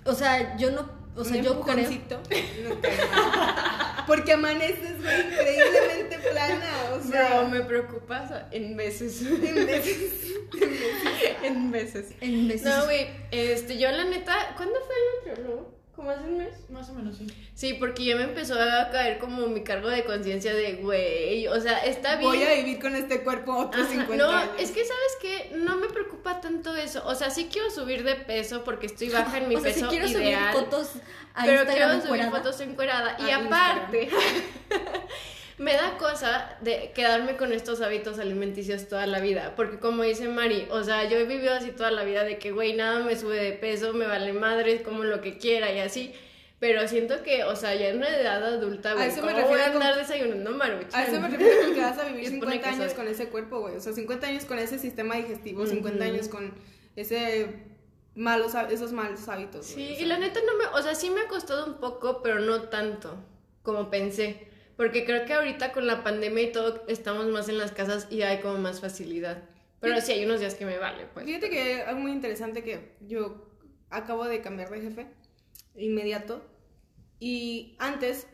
o sea, yo no, o sea, yo creo... No [laughs] Porque amaneces, güey, increíblemente plana. O sea, Bro, me preocupas en veces. en veces. [laughs] en veces. En veces. No, güey, este, yo la neta, ¿cuándo fue el nutriólogo? ¿Como hace un mes? Más o menos, sí. Sí, porque ya me empezó a caer como mi cargo de conciencia de, güey, o sea, está bien. Voy a vivir con este cuerpo otros Ajá, 50 no, años. es que sabes que no me preocupa tanto eso. O sea, sí quiero subir de peso porque estoy baja en mi [laughs] o sea, peso si quiero ideal. subir fotos a pero Instagram quiero subir encuerada. fotos encuerada. Y A aparte, [laughs] [laughs] me da cosa de quedarme con estos hábitos alimenticios toda la vida. Porque como dice Mari, o sea, yo he vivido así toda la vida de que, güey, nada me sube de peso, me vale madre, como lo que quiera y así. Pero siento que, o sea, ya en una edad adulta, güey, eso me ¿cómo voy a refiero con- andar desayunando maruchan? A eso me refiero con que vas a vivir [laughs] Y pone 50 queso años con ese cuerpo, güey. O sea, 50 años con ese sistema digestivo, 50 Ujú. años con ese malos, esos malos hábitos. Sí, güey, o y sea. la neta no me, o sea, sí me ha costado un poco, pero no tanto como pensé. Porque creo que ahorita con la pandemia y todo estamos más en las casas y hay como más facilidad. Pero sí hay unos días que me vale, pues. Fíjate que algo muy interesante que yo acabo de cambiar de jefe inmediato y antes,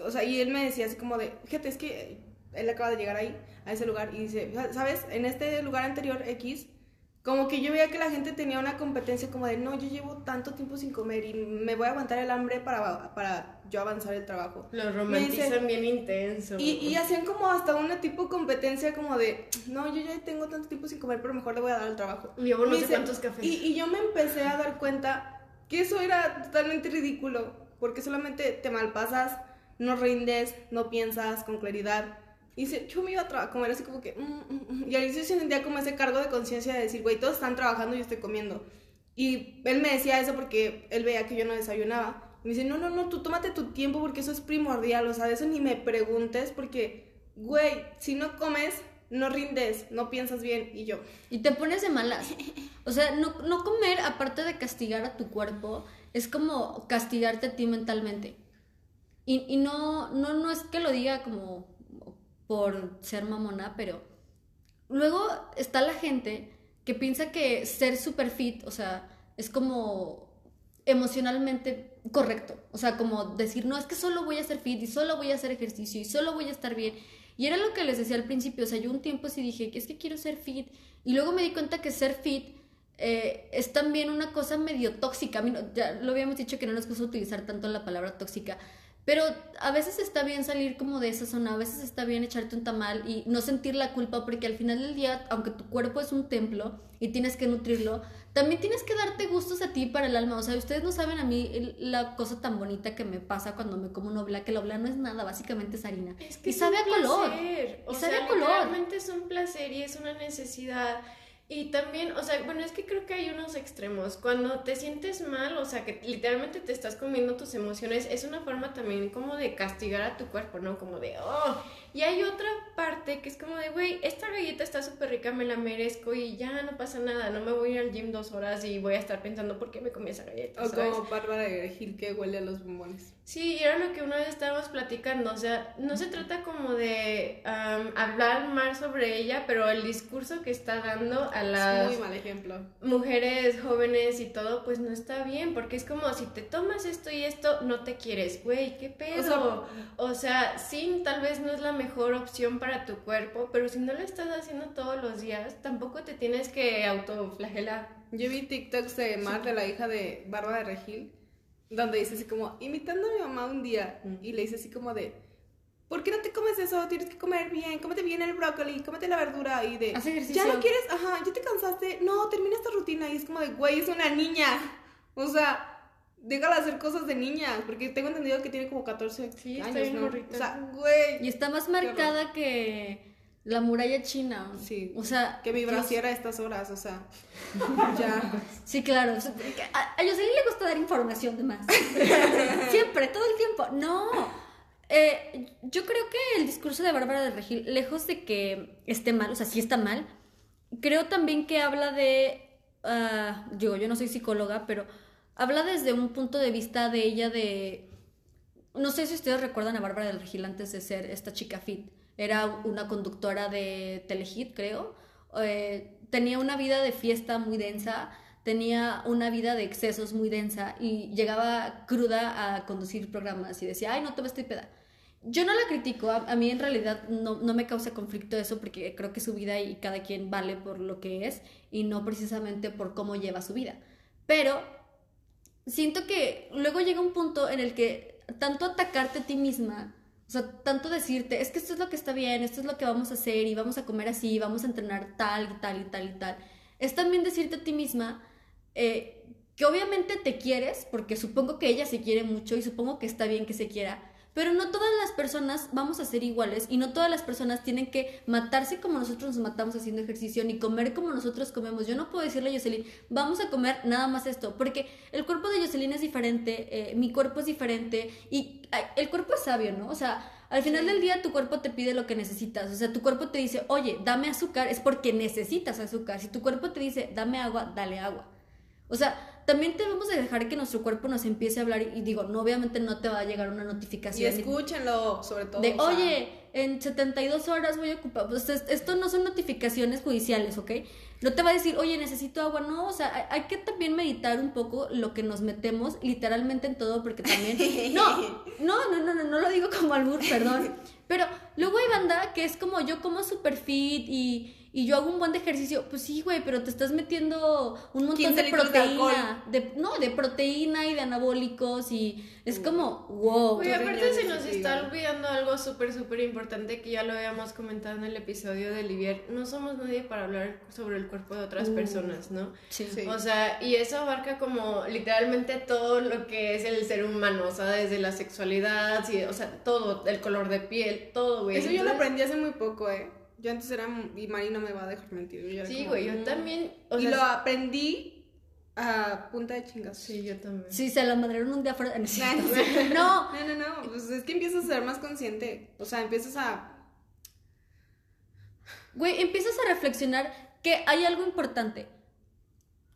o sea, y él me decía así como de, fíjate, es que él acaba de llegar ahí, a ese lugar y dice, ¿sabes? En este lugar anterior X, como que yo veía que la gente tenía una competencia como de, no, yo llevo tanto tiempo sin comer y me voy a aguantar el hambre para, para yo avanzar el trabajo. Lo romantizan dice- bien intenso. Y, y hacían como hasta una tipo competencia como de, no, yo ya tengo tanto tiempo sin comer, pero mejor le voy a dar al trabajo. Llevo no Me sé cuántos cafés. Y, y yo me empecé a dar cuenta que eso era totalmente ridículo, porque solamente te malpasas, no rindes, no piensas con claridad. Y dice, yo me iba a tra- comer así como que... mm, mm, mm. Y al inicio se sentía como ese cargo de conciencia de decir, güey, todos están trabajando y yo estoy comiendo. Y él me decía eso porque él veía que yo no desayunaba. Y me dice, no, no, no, tú tómate tu tiempo porque eso es primordial, o sea, de eso ni me preguntes porque, güey, si no comes, no rindes, no piensas bien. Y yo, Y te pones de malas. O sea, no, no comer, aparte de castigar a tu cuerpo, es como castigarte a ti mentalmente. Y, y no, no, no es que lo diga como por ser mamona, pero luego está la gente que piensa que ser super fit, o sea, es como emocionalmente correcto. O sea, como decir, no, es que solo voy a ser fit y solo voy a hacer ejercicio y solo voy a estar bien. Y era lo que les decía al principio, o sea, yo un tiempo sí dije, es que quiero ser fit. Y luego me di cuenta que ser fit eh, es también una cosa medio tóxica. A mí ya lo habíamos dicho que no nos gusta utilizar tanto la palabra tóxica. Pero a veces está bien salir como de esa zona, a veces está bien echarte un tamal y no sentir la culpa porque al final del día, aunque tu cuerpo es un templo y tienes que nutrirlo, también tienes que darte gustos a ti para el alma. O sea, ustedes no saben a mí la cosa tan bonita que me pasa cuando me como un obla, que el obla no es nada, básicamente es harina. Es que y es sabe un a color. placer. O Y sea, sabe a color. literalmente es un placer y es una necesidad. Y también, o sea, bueno, es que creo que hay unos extremos. Cuando te sientes mal, o sea, que literalmente te estás comiendo tus emociones, es una forma también como de castigar a tu cuerpo, ¿no? Como de, oh. Y hay otra parte que es como de, güey, esta galleta está súper rica, me la merezco y ya no pasa nada. No me voy a ir al gym dos horas y voy a estar pensando por qué me comí esa galleta. o ¿sabes? como Bárbara de Gil que huele a los bombones. Sí, era lo que una vez estábamos platicando, o sea, no se trata como de am, hablar más sobre ella, pero el discurso que está dando a las muy mal ejemplo. mujeres jóvenes y todo, pues no está bien, porque es como si te tomas esto y esto, no te quieres, güey, qué pedo. O sea, sí, tal vez no es la mejor opción para tu cuerpo, pero si no lo estás haciendo todos los días, tampoco te tienes que autoflagelar. Yo vi TikToks de Mar, de la hija de Bárbara de Regil, donde dice así como, imitando a mi mamá un día, Mm. y le dice así como de, ¿por qué no te comes eso? Tienes que comer bien, cómete bien el brócoli, cómete la verdura, y de, ya no quieres, ajá, ya te cansaste, no, termina esta rutina, y es como de, güey, es una niña, o sea... Déjala hacer cosas de niñas, porque tengo entendido que tiene como 14 Sí, años, ¿no? morrita. O sea, güey. Y está más marcada que la muralla china. Sí. O sea, Que mi brasier a estas horas, o sea. [laughs] ya. Sí, claro. A, a Jocelyn le gusta dar información de más. [laughs] Siempre, todo el tiempo. No. Eh, yo creo que el discurso de Bárbara de Regil, lejos de que esté mal, o sea, sí está mal, creo también que habla de. ah, digo, yo no soy psicóloga, pero habla desde un punto de vista de ella de. No sé si ustedes recuerdan a Bárbara del Regil antes de ser esta chica fit. Era una conductora de Telehit, creo. Eh, tenía una vida de fiesta muy densa, tenía una vida de excesos muy densa y llegaba cruda a conducir programas y decía, ay, no te estoy peda. yo no la critico, a, a mí en realidad no, no me causa conflicto eso porque creo que su vida y cada quien vale por lo que es y no precisamente por cómo lleva su vida. Pero siento que luego llega un punto en el que tanto atacarte a ti misma, sea, tanto decirte, es que esto es lo que está bien, esto es lo que vamos a hacer y vamos a comer así, vamos a entrenar tal y tal y tal y tal, es también decirte a ti misma eh, que obviamente te quieres, porque supongo que ella se quiere mucho y supongo que está bien que se quiera, pero no todas las personas vamos a ser iguales y no todas las personas tienen que matarse como nosotros nos matamos haciendo ejercicio ni comer como nosotros comemos. Yo no puedo decirle a Jocelyn, vamos a comer nada más esto, porque el cuerpo de Jocelyn es diferente, eh, mi cuerpo es diferente y el cuerpo es sabio, ¿no? O sea, al final del día tu cuerpo te pide lo que necesitas. O sea, tu cuerpo te dice, oye, dame azúcar, es porque necesitas azúcar. Si tu cuerpo te dice, dame agua, dale agua. O sea, también debemos de dejar que nuestro cuerpo nos empiece a hablar y, y digo, no, obviamente no te va a llegar una Y notificación. ni- escúchenlo, sobre todo. de, o sea, oye, en 72 horas voy a ocupar. Pues es- esto no son notificaciones judiciales, ¿ok? No te va a decir, oye, necesito agua. No, o sea, hay, hay que también meditar un poco lo que nos metemos literalmente en todo, porque también. [laughs] No, no, no, no, no, no lo digo como albur, perdón. [laughs] Pero luego hay banda que es como yo como super fit y. Y yo hago un buen de ejercicio, pues sí, güey, pero te estás metiendo un montón 15 de proteína. De no, de proteína y de anabólicos y es como, wow. Oye, Tus aparte se nos está olvidando algo súper, súper importante que ya lo habíamos comentado en el episodio de Livier. No somos nadie para hablar sobre el cuerpo de otras Uh. personas, ¿no? Sí. Sí. O sea, y eso abarca como literalmente todo lo que es el ser humano, o sea, desde la sexualidad, sí, o sea, todo, el color de piel, todo, güey. Eso yo lo aprendí hace muy poco, ¿eh? Yo antes era. Y Mari no me va a dejar mentir. yo Sí, güey, yo "Mm". también, o y sea, lo aprendí a punta de chingas. sí, yo también. Sí, se la madrearon un día fuera. [laughs] No, No, no, no, no. Pues es que empiezas a ser más consciente. O sea, empiezas a. Güey, empiezas a reflexionar que hay algo importante.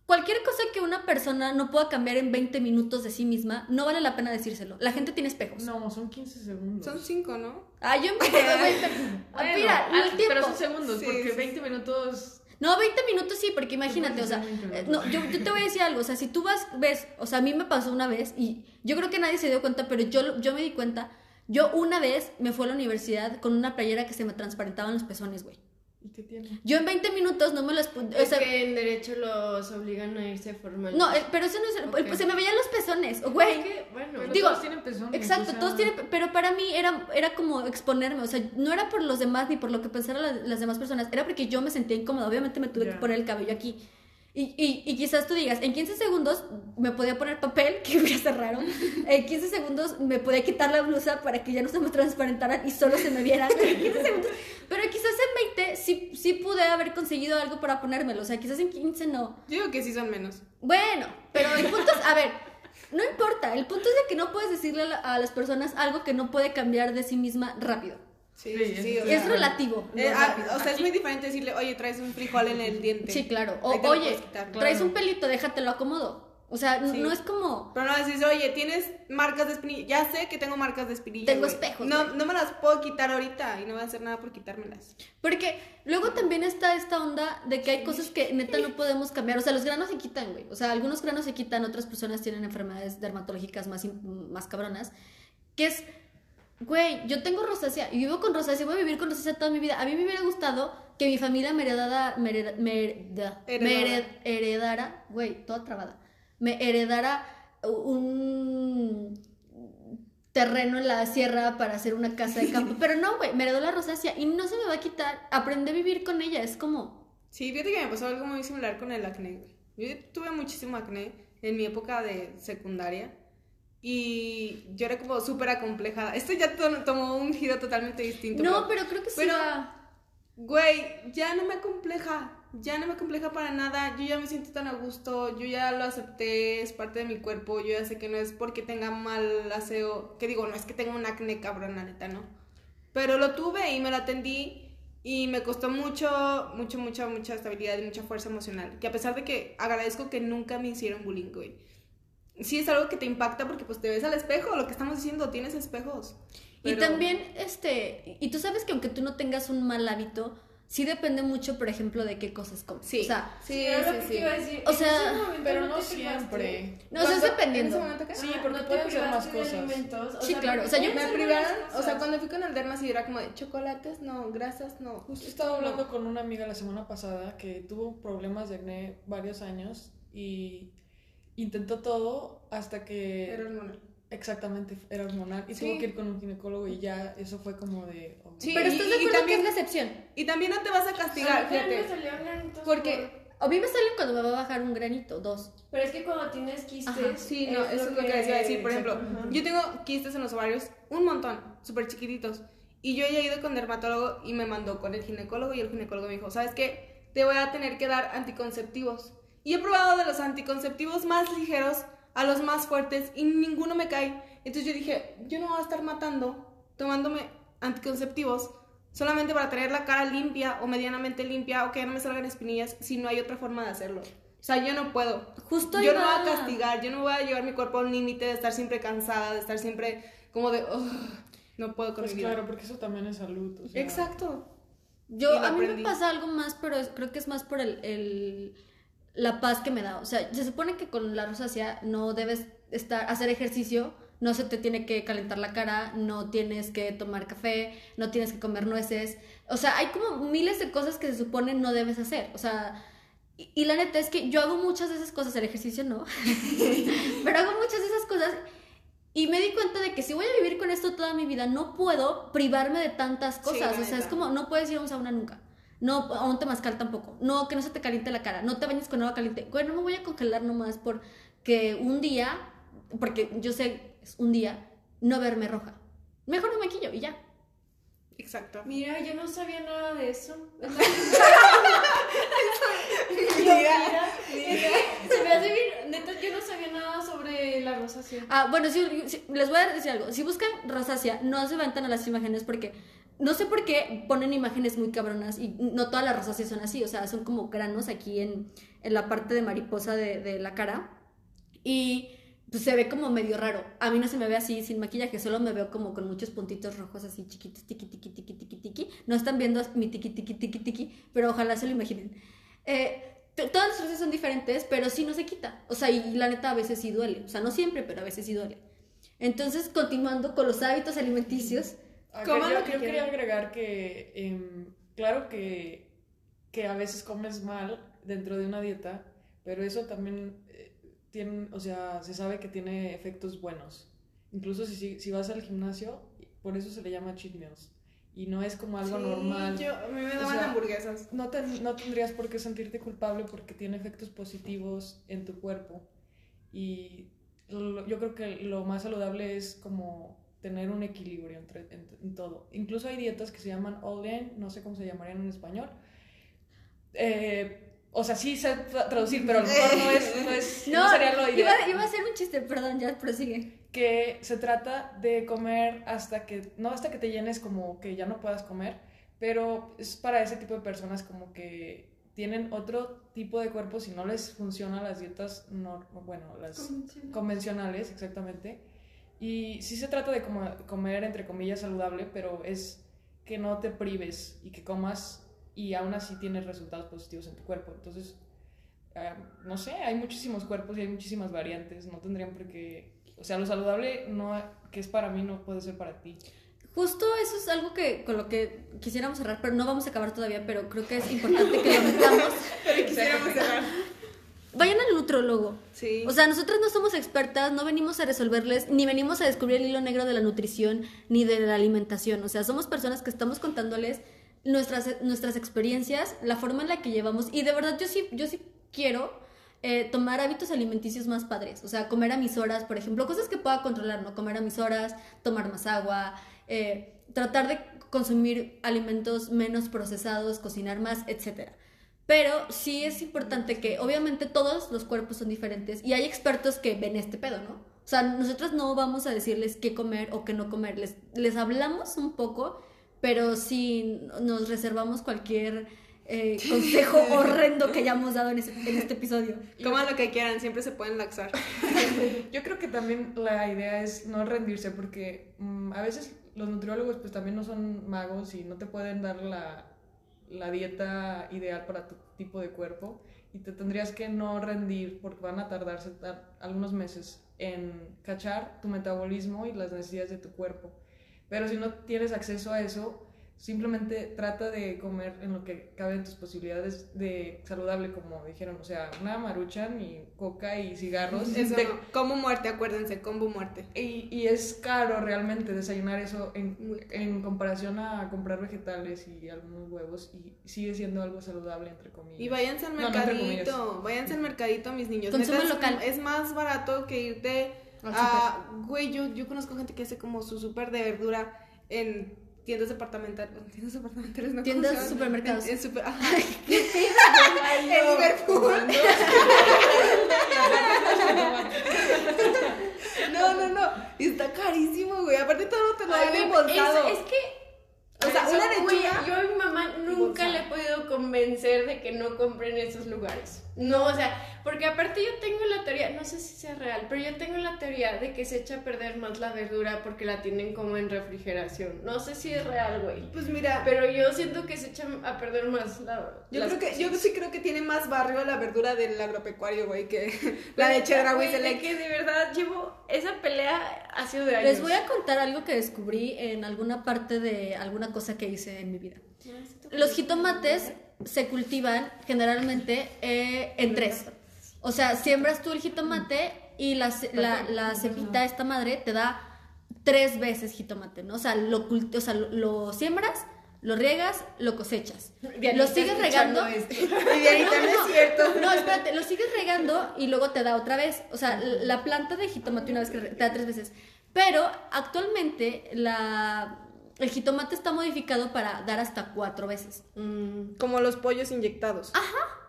Cualquier cosa que una persona no pueda cambiar en 20 minutos de sí misma, no vale la pena decírselo. La gente tiene espejos. No, son 15 segundos. Son cinco, ¿no? Ah, yo pero- [laughs] Ah, Bueno, Mira, el tiempo. Pero son segundos, Sí, porque sí, 20 minutos. No, 20 minutos sí, porque imagínate, o sea, 20 eh, no, yo, yo te voy a decir algo, o sea, si tú vas, ves, o sea, a mí me pasó una vez y yo creo que nadie se dio cuenta, pero yo, yo me di cuenta, yo una vez me fui a la universidad con una playera que se me transparentaban los pezones, güey. ¿Y qué tiene? Yo en 20 minutos no me los pude, o Es sea, que en derecho los obligan a irse formal. no, eh, pero eso no es, pues se me veían los pezones, güey. bueno, Pero Digo, todos tienen pezones. Exacto, o sea, todos tienen, pero para mí era, era como exponerme, o sea, no era por los demás ni por lo que pensaran las, las demás personas, era porque yo me sentía incómoda, obviamente me tuve que poner el cabello aquí. Y, y, y quizás tú digas, en 15 segundos me podía poner papel, [laughs] que hubiera ser raro, en 15 segundos me podía quitar la blusa para que ya no se me transparentaran y solo se me vieran, en 15 segundos, pero quizás en 20 sí, sí pude haber conseguido algo para ponérmelo, o sea, quizás en 15 no. Yo digo que sí son menos. Bueno, pero el punto es, a ver, no importa, el punto es de que no puedes decirle a, la- a las personas algo que no puede cambiar de sí misma rápido. Sí, Sí, sí, o Es sea, relativo. eh, ah, rápido. o sea, es muy diferente decirle, oye, traes un frijol en el diente. Sí, claro. O, oye, quitar. traes un pelito, déjatelo acomodo. O sea, Sí. no es como... Pero no decís, oye, tienes marcas de espinilla. Ya sé que tengo marcas de espinilla. Tengo güey. espejos, No, no me las puedo quitar ahorita y no voy a hacer nada por quitármelas. Porque luego también está esta onda de que hay cosas que neta no podemos cambiar. O sea, los granos se quitan, güey. O sea, algunos granos se quitan, otras personas tienen enfermedades dermatológicas más, más cabronas. Que es, güey, yo tengo rosácea y vivo con rosácea, voy a vivir con rosácea toda mi vida. A mí me hubiera gustado que mi familia me heredara, me hereda- me hereda- me Heredara. hered- heredara, güey, toda trabada, me heredara un terreno en la sierra para hacer una casa de [laughs] campo. Pero no, güey, me heredó la rosácea y no se me va a quitar. Aprendí a vivir con ella, es como... Sí, fíjate que me pasó algo muy similar con el acné, güey. Yo tuve muchísimo acné en mi época de secundaria y yo era como súper acomplejada. Esto ya to- tomó un giro totalmente distinto. No, pero creo que sí pero- Güey, ya no me acompleja, ya no me acompleja para nada, yo ya me siento tan a gusto, yo ya lo acepté, es parte de mi cuerpo, yo ya sé que no es porque tenga mal aseo, que digo, no es que tenga un acné cabrón, la neta, no. Pero lo tuve y me lo atendí y me costó mucho, mucho, mucha, mucha estabilidad y mucha fuerza emocional, que a pesar de que agradezco que nunca me hicieron bullying, güey. Sí es algo que te impacta porque pues te ves al espejo, lo que estamos diciendo, tienes espejos. Y Pero- también, este, y tú sabes que aunque tú no tengas un mal hábito, sí depende mucho, por ejemplo, de qué cosas comes. Sí. O sea, sí, sí, que sí. iba a decir. O sea, Pero no siempre. no, o sea, es dependiendo. ¿En ese momento qué? Sí, Ajá, porque no te pueden ser más cosas. o Sí, sea, claro, o sea, yo- Me privaron, o sea, cuando fui con el derma sí era como de chocolates, no, grasas, no. Justo estaba hablando con una amiga la semana pasada que tuvo problemas de acné varios años y intentó todo hasta que Era hormonal. exactamente era hormonal y Sí. tuvo que ir con un ginecólogo y ya eso fue como de oh, Sí, Pero y- estás de y acuerdo también- que es la excepción. Y también no te vas a A castigar, me fíjate. Porque, A mí me salen cuando me va a bajar un granito, dos. Pero es que cuando tienes quistes. Ajá, sí, no, eso es lo que decía decir. Por ejemplo, Ajá. yo tengo quistes en los ovarios, un montón, súper chiquititos. Y yo ya he ido con dermatólogo y me mandó con el ginecólogo y el ginecólogo me dijo, ¿sabes qué? Te voy a tener que dar anticonceptivos. Y he probado de los anticonceptivos más ligeros a los más fuertes y ninguno me cae. Entonces yo dije, yo no voy a estar matando tomándome anticonceptivos solamente para tener la cara limpia o medianamente limpia o que ya no me salgan espinillas si no hay otra forma de hacerlo. O sea, yo no puedo. Justo Yo no voy a castigar, yo no voy a llevar mi cuerpo a un límite de estar siempre cansada, de estar siempre como de, "Ugh, no puedo con pues mi vida. claro porque eso también es salud o sea, Exacto. Yo, a mí me pasa algo más, pero es- creo que es más por el, el- la paz que me da. O sea, se supone que con la rosácea no debes estar, hacer ejercicio, no se te tiene que calentar la cara, no tienes que tomar café, no tienes que comer nueces. O sea, hay como miles de cosas que se supone no debes hacer. O sea, y, y la neta es que yo hago muchas de esas cosas, el ejercicio no, [laughs] pero hago muchas de esas cosas y me di cuenta de que si voy a vivir con esto toda mi vida, no puedo privarme de tantas Sí, cosas. la o sea, es como, no puedes ir a un sauna nunca. No, a un temazcal tampoco. No, que no se te caliente la cara. No te bañes con agua caliente. Bueno, no me voy a congelar nomás porque un día, porque yo sé, es un día, no verme roja. Mejor me maquillo y ya. Exacto. Mira, yo no sabía nada de eso. [laughs] Mira, Se me hace bien. Neta, yo no sabía nada sobre la rosácea. Ah, bueno, sí, sí, les voy a decir algo. Si buscan rosácea, no se levantan a las imágenes porque no sé por qué ponen imágenes muy cabronas y no todas las rosáceas son así. O sea, son como granos aquí en, en la parte de mariposa de, de la cara. Y pues se ve como medio raro. A mí no se me ve así sin maquillaje, solo me veo como con muchos puntitos rojos así chiquitos, tiqui, tiqui, tiqui, tiqui, tiqui. No están viendo mi tiqui, tiqui, tiqui, tiqui, pero ojalá se lo imaginen. Eh, todas las rosáceas son diferentes, pero sí no se quita. O sea, y la neta a veces sí duele. O sea, no siempre, pero a veces sí duele. Entonces, continuando con los hábitos alimenticios, Coman yo, lo que yo quería agregar que, em, claro que, que a veces comes mal dentro de una dieta, pero eso también eh, tiene, o sea, se sabe que tiene efectos buenos. Incluso si, si, si vas al gimnasio, por eso se le llama cheat meals. Y no es como algo Sí, normal. Yo, a mí me O daban sea, hamburguesas. No, ten- no tendrías por qué sentirte culpable porque tiene efectos positivos en tu cuerpo. Y yo creo que lo más saludable es como tener un equilibrio entre, en, en todo. Incluso hay dietas que se llaman all in, no sé cómo se llamarían en español. Eh, o sea, sí sé tra- traducir, pero a lo mejor no es, [laughs] no es- no sería lo ideal iba, iba a hacer un chiste, perdón, ya prosigue. que se trata de comer hasta que, no hasta que te llenes como que ya no puedas comer, pero es para ese tipo de personas como que tienen otro tipo de cuerpo si no les funcionan las dietas, no, bueno, las convencionales, exactamente. Y sí se trata de como comer, entre comillas, saludable, pero es que no te prives y que comas y aún así tienes resultados positivos en tu cuerpo. Entonces, ah, no sé, hay muchísimos cuerpos y hay muchísimas variantes, no tendrían por qué... O sea, lo saludable no, que es para mí no puede ser para ti. Justo eso es algo que con lo que quisiéramos cerrar, pero no vamos a acabar todavía, pero creo que es importante que lo metamos. [laughs] Pero quisiéramos cerrar. Vayan al nutrólogo. Sí. O sea, nosotras no somos expertas, no venimos a resolverles, ni venimos a descubrir el hilo negro de la nutrición, ni de la alimentación. O sea, somos personas que estamos contándoles nuestras, nuestras experiencias, la forma en la que llevamos. Y de verdad, yo sí, yo sí quiero eh, tomar hábitos alimenticios más padres. O sea, comer a mis horas, por ejemplo, cosas que pueda controlar, ¿no? Comer a mis horas, tomar más agua, eh, tratar de consumir alimentos menos procesados, cocinar más, etcétera. Pero sí es importante que, obviamente, todos los cuerpos son diferentes y hay expertos que ven este pedo, ¿no? O sea, nosotros no vamos a decirles qué comer o qué no comer. Les, les hablamos un poco, pero sí nos reservamos cualquier eh, [laughs] consejo horrendo que hayamos dado en, ese- en este episodio. [laughs] Coman lo que quieran, siempre se pueden laxar. [laughs] Yo creo que también la idea es no rendirse porque mm, a veces los nutriólogos pues también no son magos y no te pueden dar la, la dieta ideal para tu tipo de cuerpo y te tendrías que no rendir porque van a tardarse tar- algunos meses en cachar tu metabolismo y las necesidades de tu cuerpo. Pero si no tienes acceso a eso, simplemente trata de comer en lo que caben tus posibilidades de saludable, como dijeron, o sea, una maruchan y coca y cigarros. [laughs] Eso Te- no. Combo muerte, acuérdense, combo muerte. y, y es caro realmente desayunar eso en, en comparación a comprar vegetales y algunos huevos y sigue siendo algo saludable entre comillas. Y váyanse al No, no, mercadito, váyanse al mercadito, mis niños. Consumo local. Es más barato que irte a... Güey, yo, yo conozco gente que hace como su súper de verdura en tiendas departamentales. Tiendas departamentales, no Tiendas, ¿cómo se llama? supermercados. En, en super... Ajá. [laughs] en Liverpool. No, no, no. Está carísimo, güey. Aparte todo te lo dan embolsado. es, es que. O sea, una lechuga Yo a mi mamá nunca le he podido convencer de que no compren en esos lugares. No, o sea, porque aparte yo tengo la teoría, no sé si sea real, pero yo tengo la teoría de que se echa a perder más la verdura porque la tienen como en refrigeración. No sé si es real, güey. Pues mira, Pero yo siento que se echa a perder más la. Yo creo que, yo sí creo que tiene más barrio la verdura del agropecuario, güey, que [laughs] la de Cheddar, güey, güey, de Select. que de verdad llevo esa pelea ha sido de años. Les voy a contar algo que descubrí en alguna parte de alguna cosa que hice en mi vida. Los jitomates se cultivan generalmente eh, en tres. O sea, siembras tú el jitomate y la, la, la cepita, esta madre, te da tres veces jitomate, ¿no? O sea, lo, o sea, lo, lo siembras, lo riegas, lo cosechas. Dianita lo sigues regando. esto. [laughs] Y ahorita no es cierto. No, espérate, lo sigues regando y luego te da otra vez. O sea, la planta de jitomate una vez que te da tres veces. Pero actualmente la, el jitomate está modificado para dar hasta cuatro veces. Mm. Como los pollos inyectados.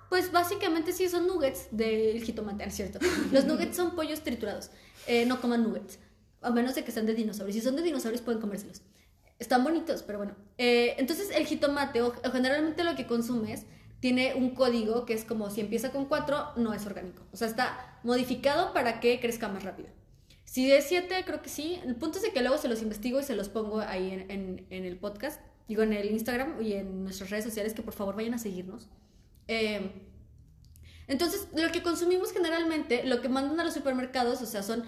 Pues básicamente sí son nuggets del jitomate, ¿no es cierto? Los nuggets son pollos triturados. Eh, no coman nuggets. A menos de que sean de dinosaurios. Si son de dinosaurios pueden comérselos. Están bonitos, pero bueno. Eh, entonces el jitomate, o, o generalmente lo que consumes, tiene un código que es como si empieza con 4, no es orgánico. O sea, está modificado para que crezca más rápido. Si es 7, creo que sí. El punto es de que luego se los investigo y se los pongo ahí en, el podcast. Digo, en el Instagram y en nuestras redes sociales, que por favor vayan a seguirnos. Eh, entonces, lo que consumimos generalmente, lo que mandan a los supermercados, o sea, son,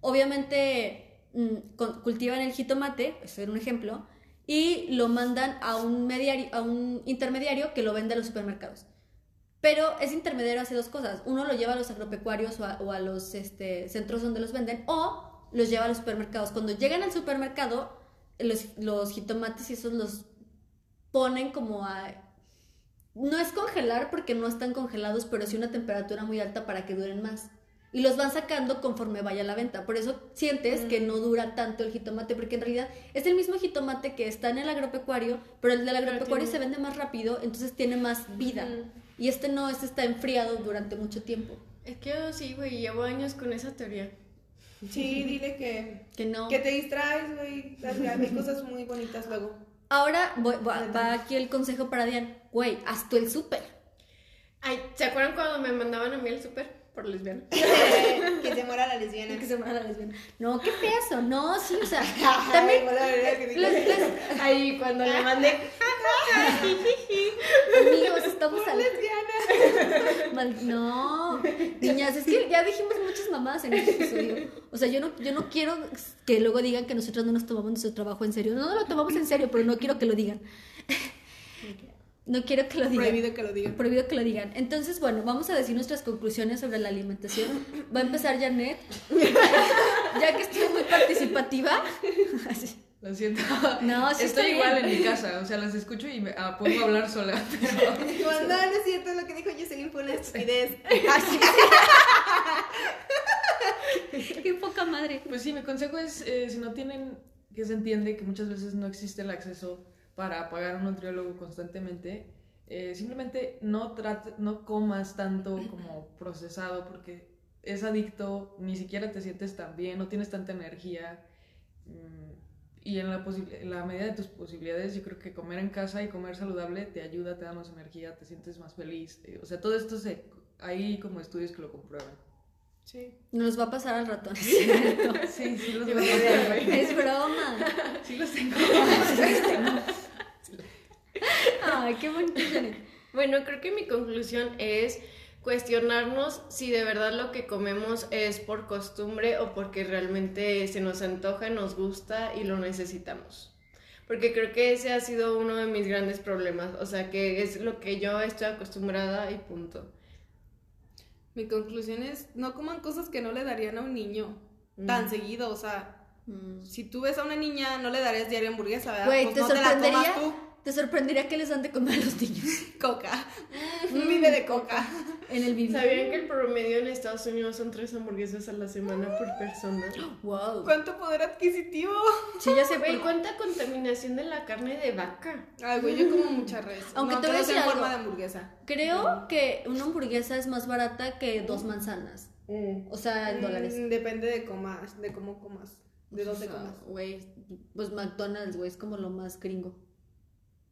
obviamente, mm, cultivan el jitomate, eso era un ejemplo, y lo mandan a un, a un intermediario que lo vende a los supermercados. Pero ese intermediario hace dos cosas. Uno lo lleva a los agropecuarios o a, o a los este, centros donde los venden, o los lleva a los supermercados. Cuando llegan al supermercado, los, los jitomates y esos los ponen como a no es congelar porque no están congelados, pero sí una temperatura muy alta para que duren más. Y los van sacando conforme vaya a la venta. Por eso sientes que no dura tanto el jitomate, porque en realidad es el mismo jitomate que está en el agropecuario, pero el del agropecuario tiene- se vende más rápido, entonces tiene más vida. Y este no, este está enfriado durante mucho tiempo. Es que yo sí, güey, llevo años con esa teoría. Sí, dile que, [laughs] Que no. que te distraes, güey. Hay cosas muy bonitas luego. Ahora voy- va, va aquí el consejo para Diane. Güey, haz tú el súper. Ay, ¿se acuerdan cuando me mandaban a mí al súper por lesbiana? [laughs] que se muera la lesbiana. Que se muera la lesbiana. No, qué pedazo. No, sí, o sea, también Ahí cuando le mandé. Amigos, estamos al... Mal- No, niñas, es que ya dijimos muchas mamadas en este episodio. O sea, yo no, yo no quiero que luego digan que nosotros no nos tomamos nuestro trabajo en serio. No, no lo tomamos en serio, pero no quiero que lo digan. No quiero que lo digan. Prohibido que lo digan. Prohibido que lo digan. Entonces, bueno, vamos a decir nuestras conclusiones sobre la alimentación. Va a empezar Janet. [laughs] ya que estoy muy participativa. Así. Lo siento. No, sí Estoy igual bien. en mi casa, o sea, las escucho y me ah, pongo a hablar sola. [laughs] Pero... No, no es cierto lo que dijo Jocelyn fue una estupidez. [laughs] Así. Qué poca madre. Pues sí, mi consejo es, eh, si no tienen, que se entiende que muchas veces no existe el acceso para pagar a un nutriólogo constantemente, eh, simplemente no, trate, no comas tanto como procesado porque es adicto, ni siquiera te sientes tan bien, no tienes tanta energía. mm, y en la, en la medida de tus posibilidades, yo creo que comer en casa y comer saludable te ayuda, te da más energía, te sientes más feliz. eh, o sea, todo esto se, hay como estudios que lo comprueban. Sí. Nos va a pasar al ratón. ¿es [laughs] cierto? Sí, sí los me quedé, güey. Es broma. [laughs] Sí los tengo. Ay, qué bonito. [laughs] Bueno, creo que mi conclusión es cuestionarnos si de verdad lo que comemos es por costumbre o porque realmente se nos antoja, nos gusta y lo necesitamos. Porque creo que ese ha sido uno de mis grandes problemas, o sea, que es lo que yo estoy acostumbrada y punto. Mi conclusión es, no coman cosas que no le darían a un niño tan Mm. seguido, o sea, Mm. si tú ves a una niña, no le darías diario hamburguesa, ¿verdad? Güey, Pues te no te la sorprendería. comas tú. Te sorprendería que les dan de comer a los niños [laughs] Coca. Un vive de coca. en el video. ¿Sabían que el promedio en Estados Unidos son tres hamburguesas a la semana por persona? [gasps] Wow. ¿Cuánto poder adquisitivo? Sí, ya. Güey, pero- ¿cuánta contaminación de la carne de vaca? Ay, güey, yo como mucha res. Aunque no, te que voy a no sea decir en algo. forma de hamburguesa. Creo que una hamburguesa es más barata que dos manzanas. O sea, en dólares. Mm, depende de comas, de cómo comas, de dónde comas. Güey, pues McDonald's, güey, es como lo más gringo.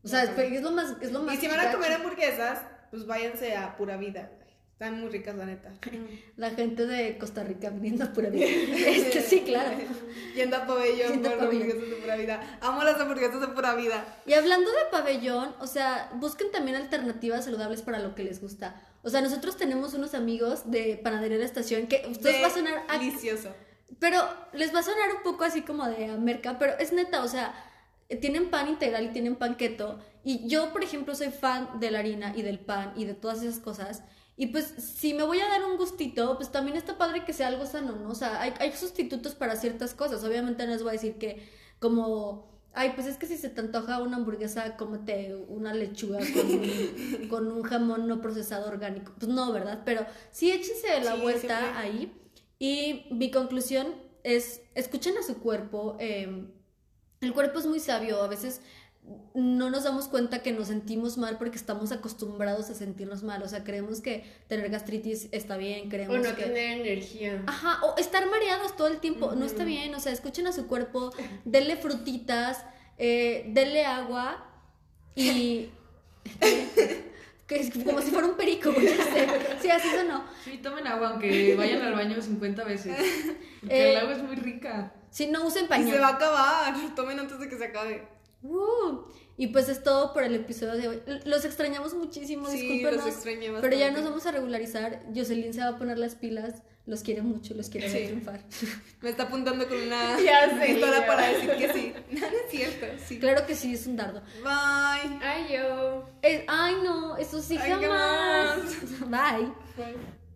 O sea, es, lo más, es lo más Y si van a comer hamburguesas, pues váyanse a Pura Vida. Están muy ricas, la neta. [laughs] La gente de Costa Rica viniendo a pura vida. [laughs] Este, sí, claro. Yendo a pabellón Yendo a por pabellón. hamburguesas de Pura Vida. Amo las hamburguesas de Pura Vida. Y hablando de pabellón, o sea, busquen también alternativas saludables para lo que les gusta. O sea, nosotros tenemos unos amigos de Panadería de la Estación que ustedes va a sonar Delicioso. Pero les va a sonar un poco así como de merca, pero es neta, o sea, tienen pan integral y tienen pan keto. Y yo, por ejemplo, soy fan de la harina y del pan y de todas esas cosas. Y pues, si me voy a dar un gustito, pues también está padre que sea algo sano, ¿no? O sea, hay, hay sustitutos para ciertas cosas. Obviamente no les voy a decir que como... Ay, pues es que si se te antoja una hamburguesa, cómete una lechuga con un, [laughs] con un jamón no procesado orgánico. Pues no, ¿verdad? Pero sí échense la Sí, vuelta siempre. ahí. Y mi conclusión es, escuchen a su cuerpo. eh, el cuerpo es muy sabio. A veces no nos damos cuenta que nos sentimos mal porque estamos acostumbrados a sentirnos mal. O sea, creemos que tener gastritis está bien, O creemos no que... tener energía. Ajá, o estar mareados todo el tiempo, no está bien, o sea, escuchen a su cuerpo, [laughs] denle frutitas, eh, denle agua y... [laughs] que es como si fuera un perico, no sé. Sí, así sonó. Sí, tomen agua, aunque vayan al baño 50 veces. [laughs] Porque Eh, el agua es muy rica. Si no usen Y pañal. se va a acabar. [laughs] Tomen antes de que se acabe. Uh, y pues es todo por el episodio de hoy. Los extrañamos muchísimo, Sí, los extrañé pero ya bastante. nos vamos a regularizar. Jocelyn se va a poner las pilas. Los quiere mucho, los quiere Sí. triunfar. [laughs] Me está apuntando con una [laughs] pistola para decir que sí. No, es cierto. Sí. Claro que sí, es un dardo. Bye. Ay, yo. Eh, ay, no, eso sí Ay, jamás. Bye. Bye.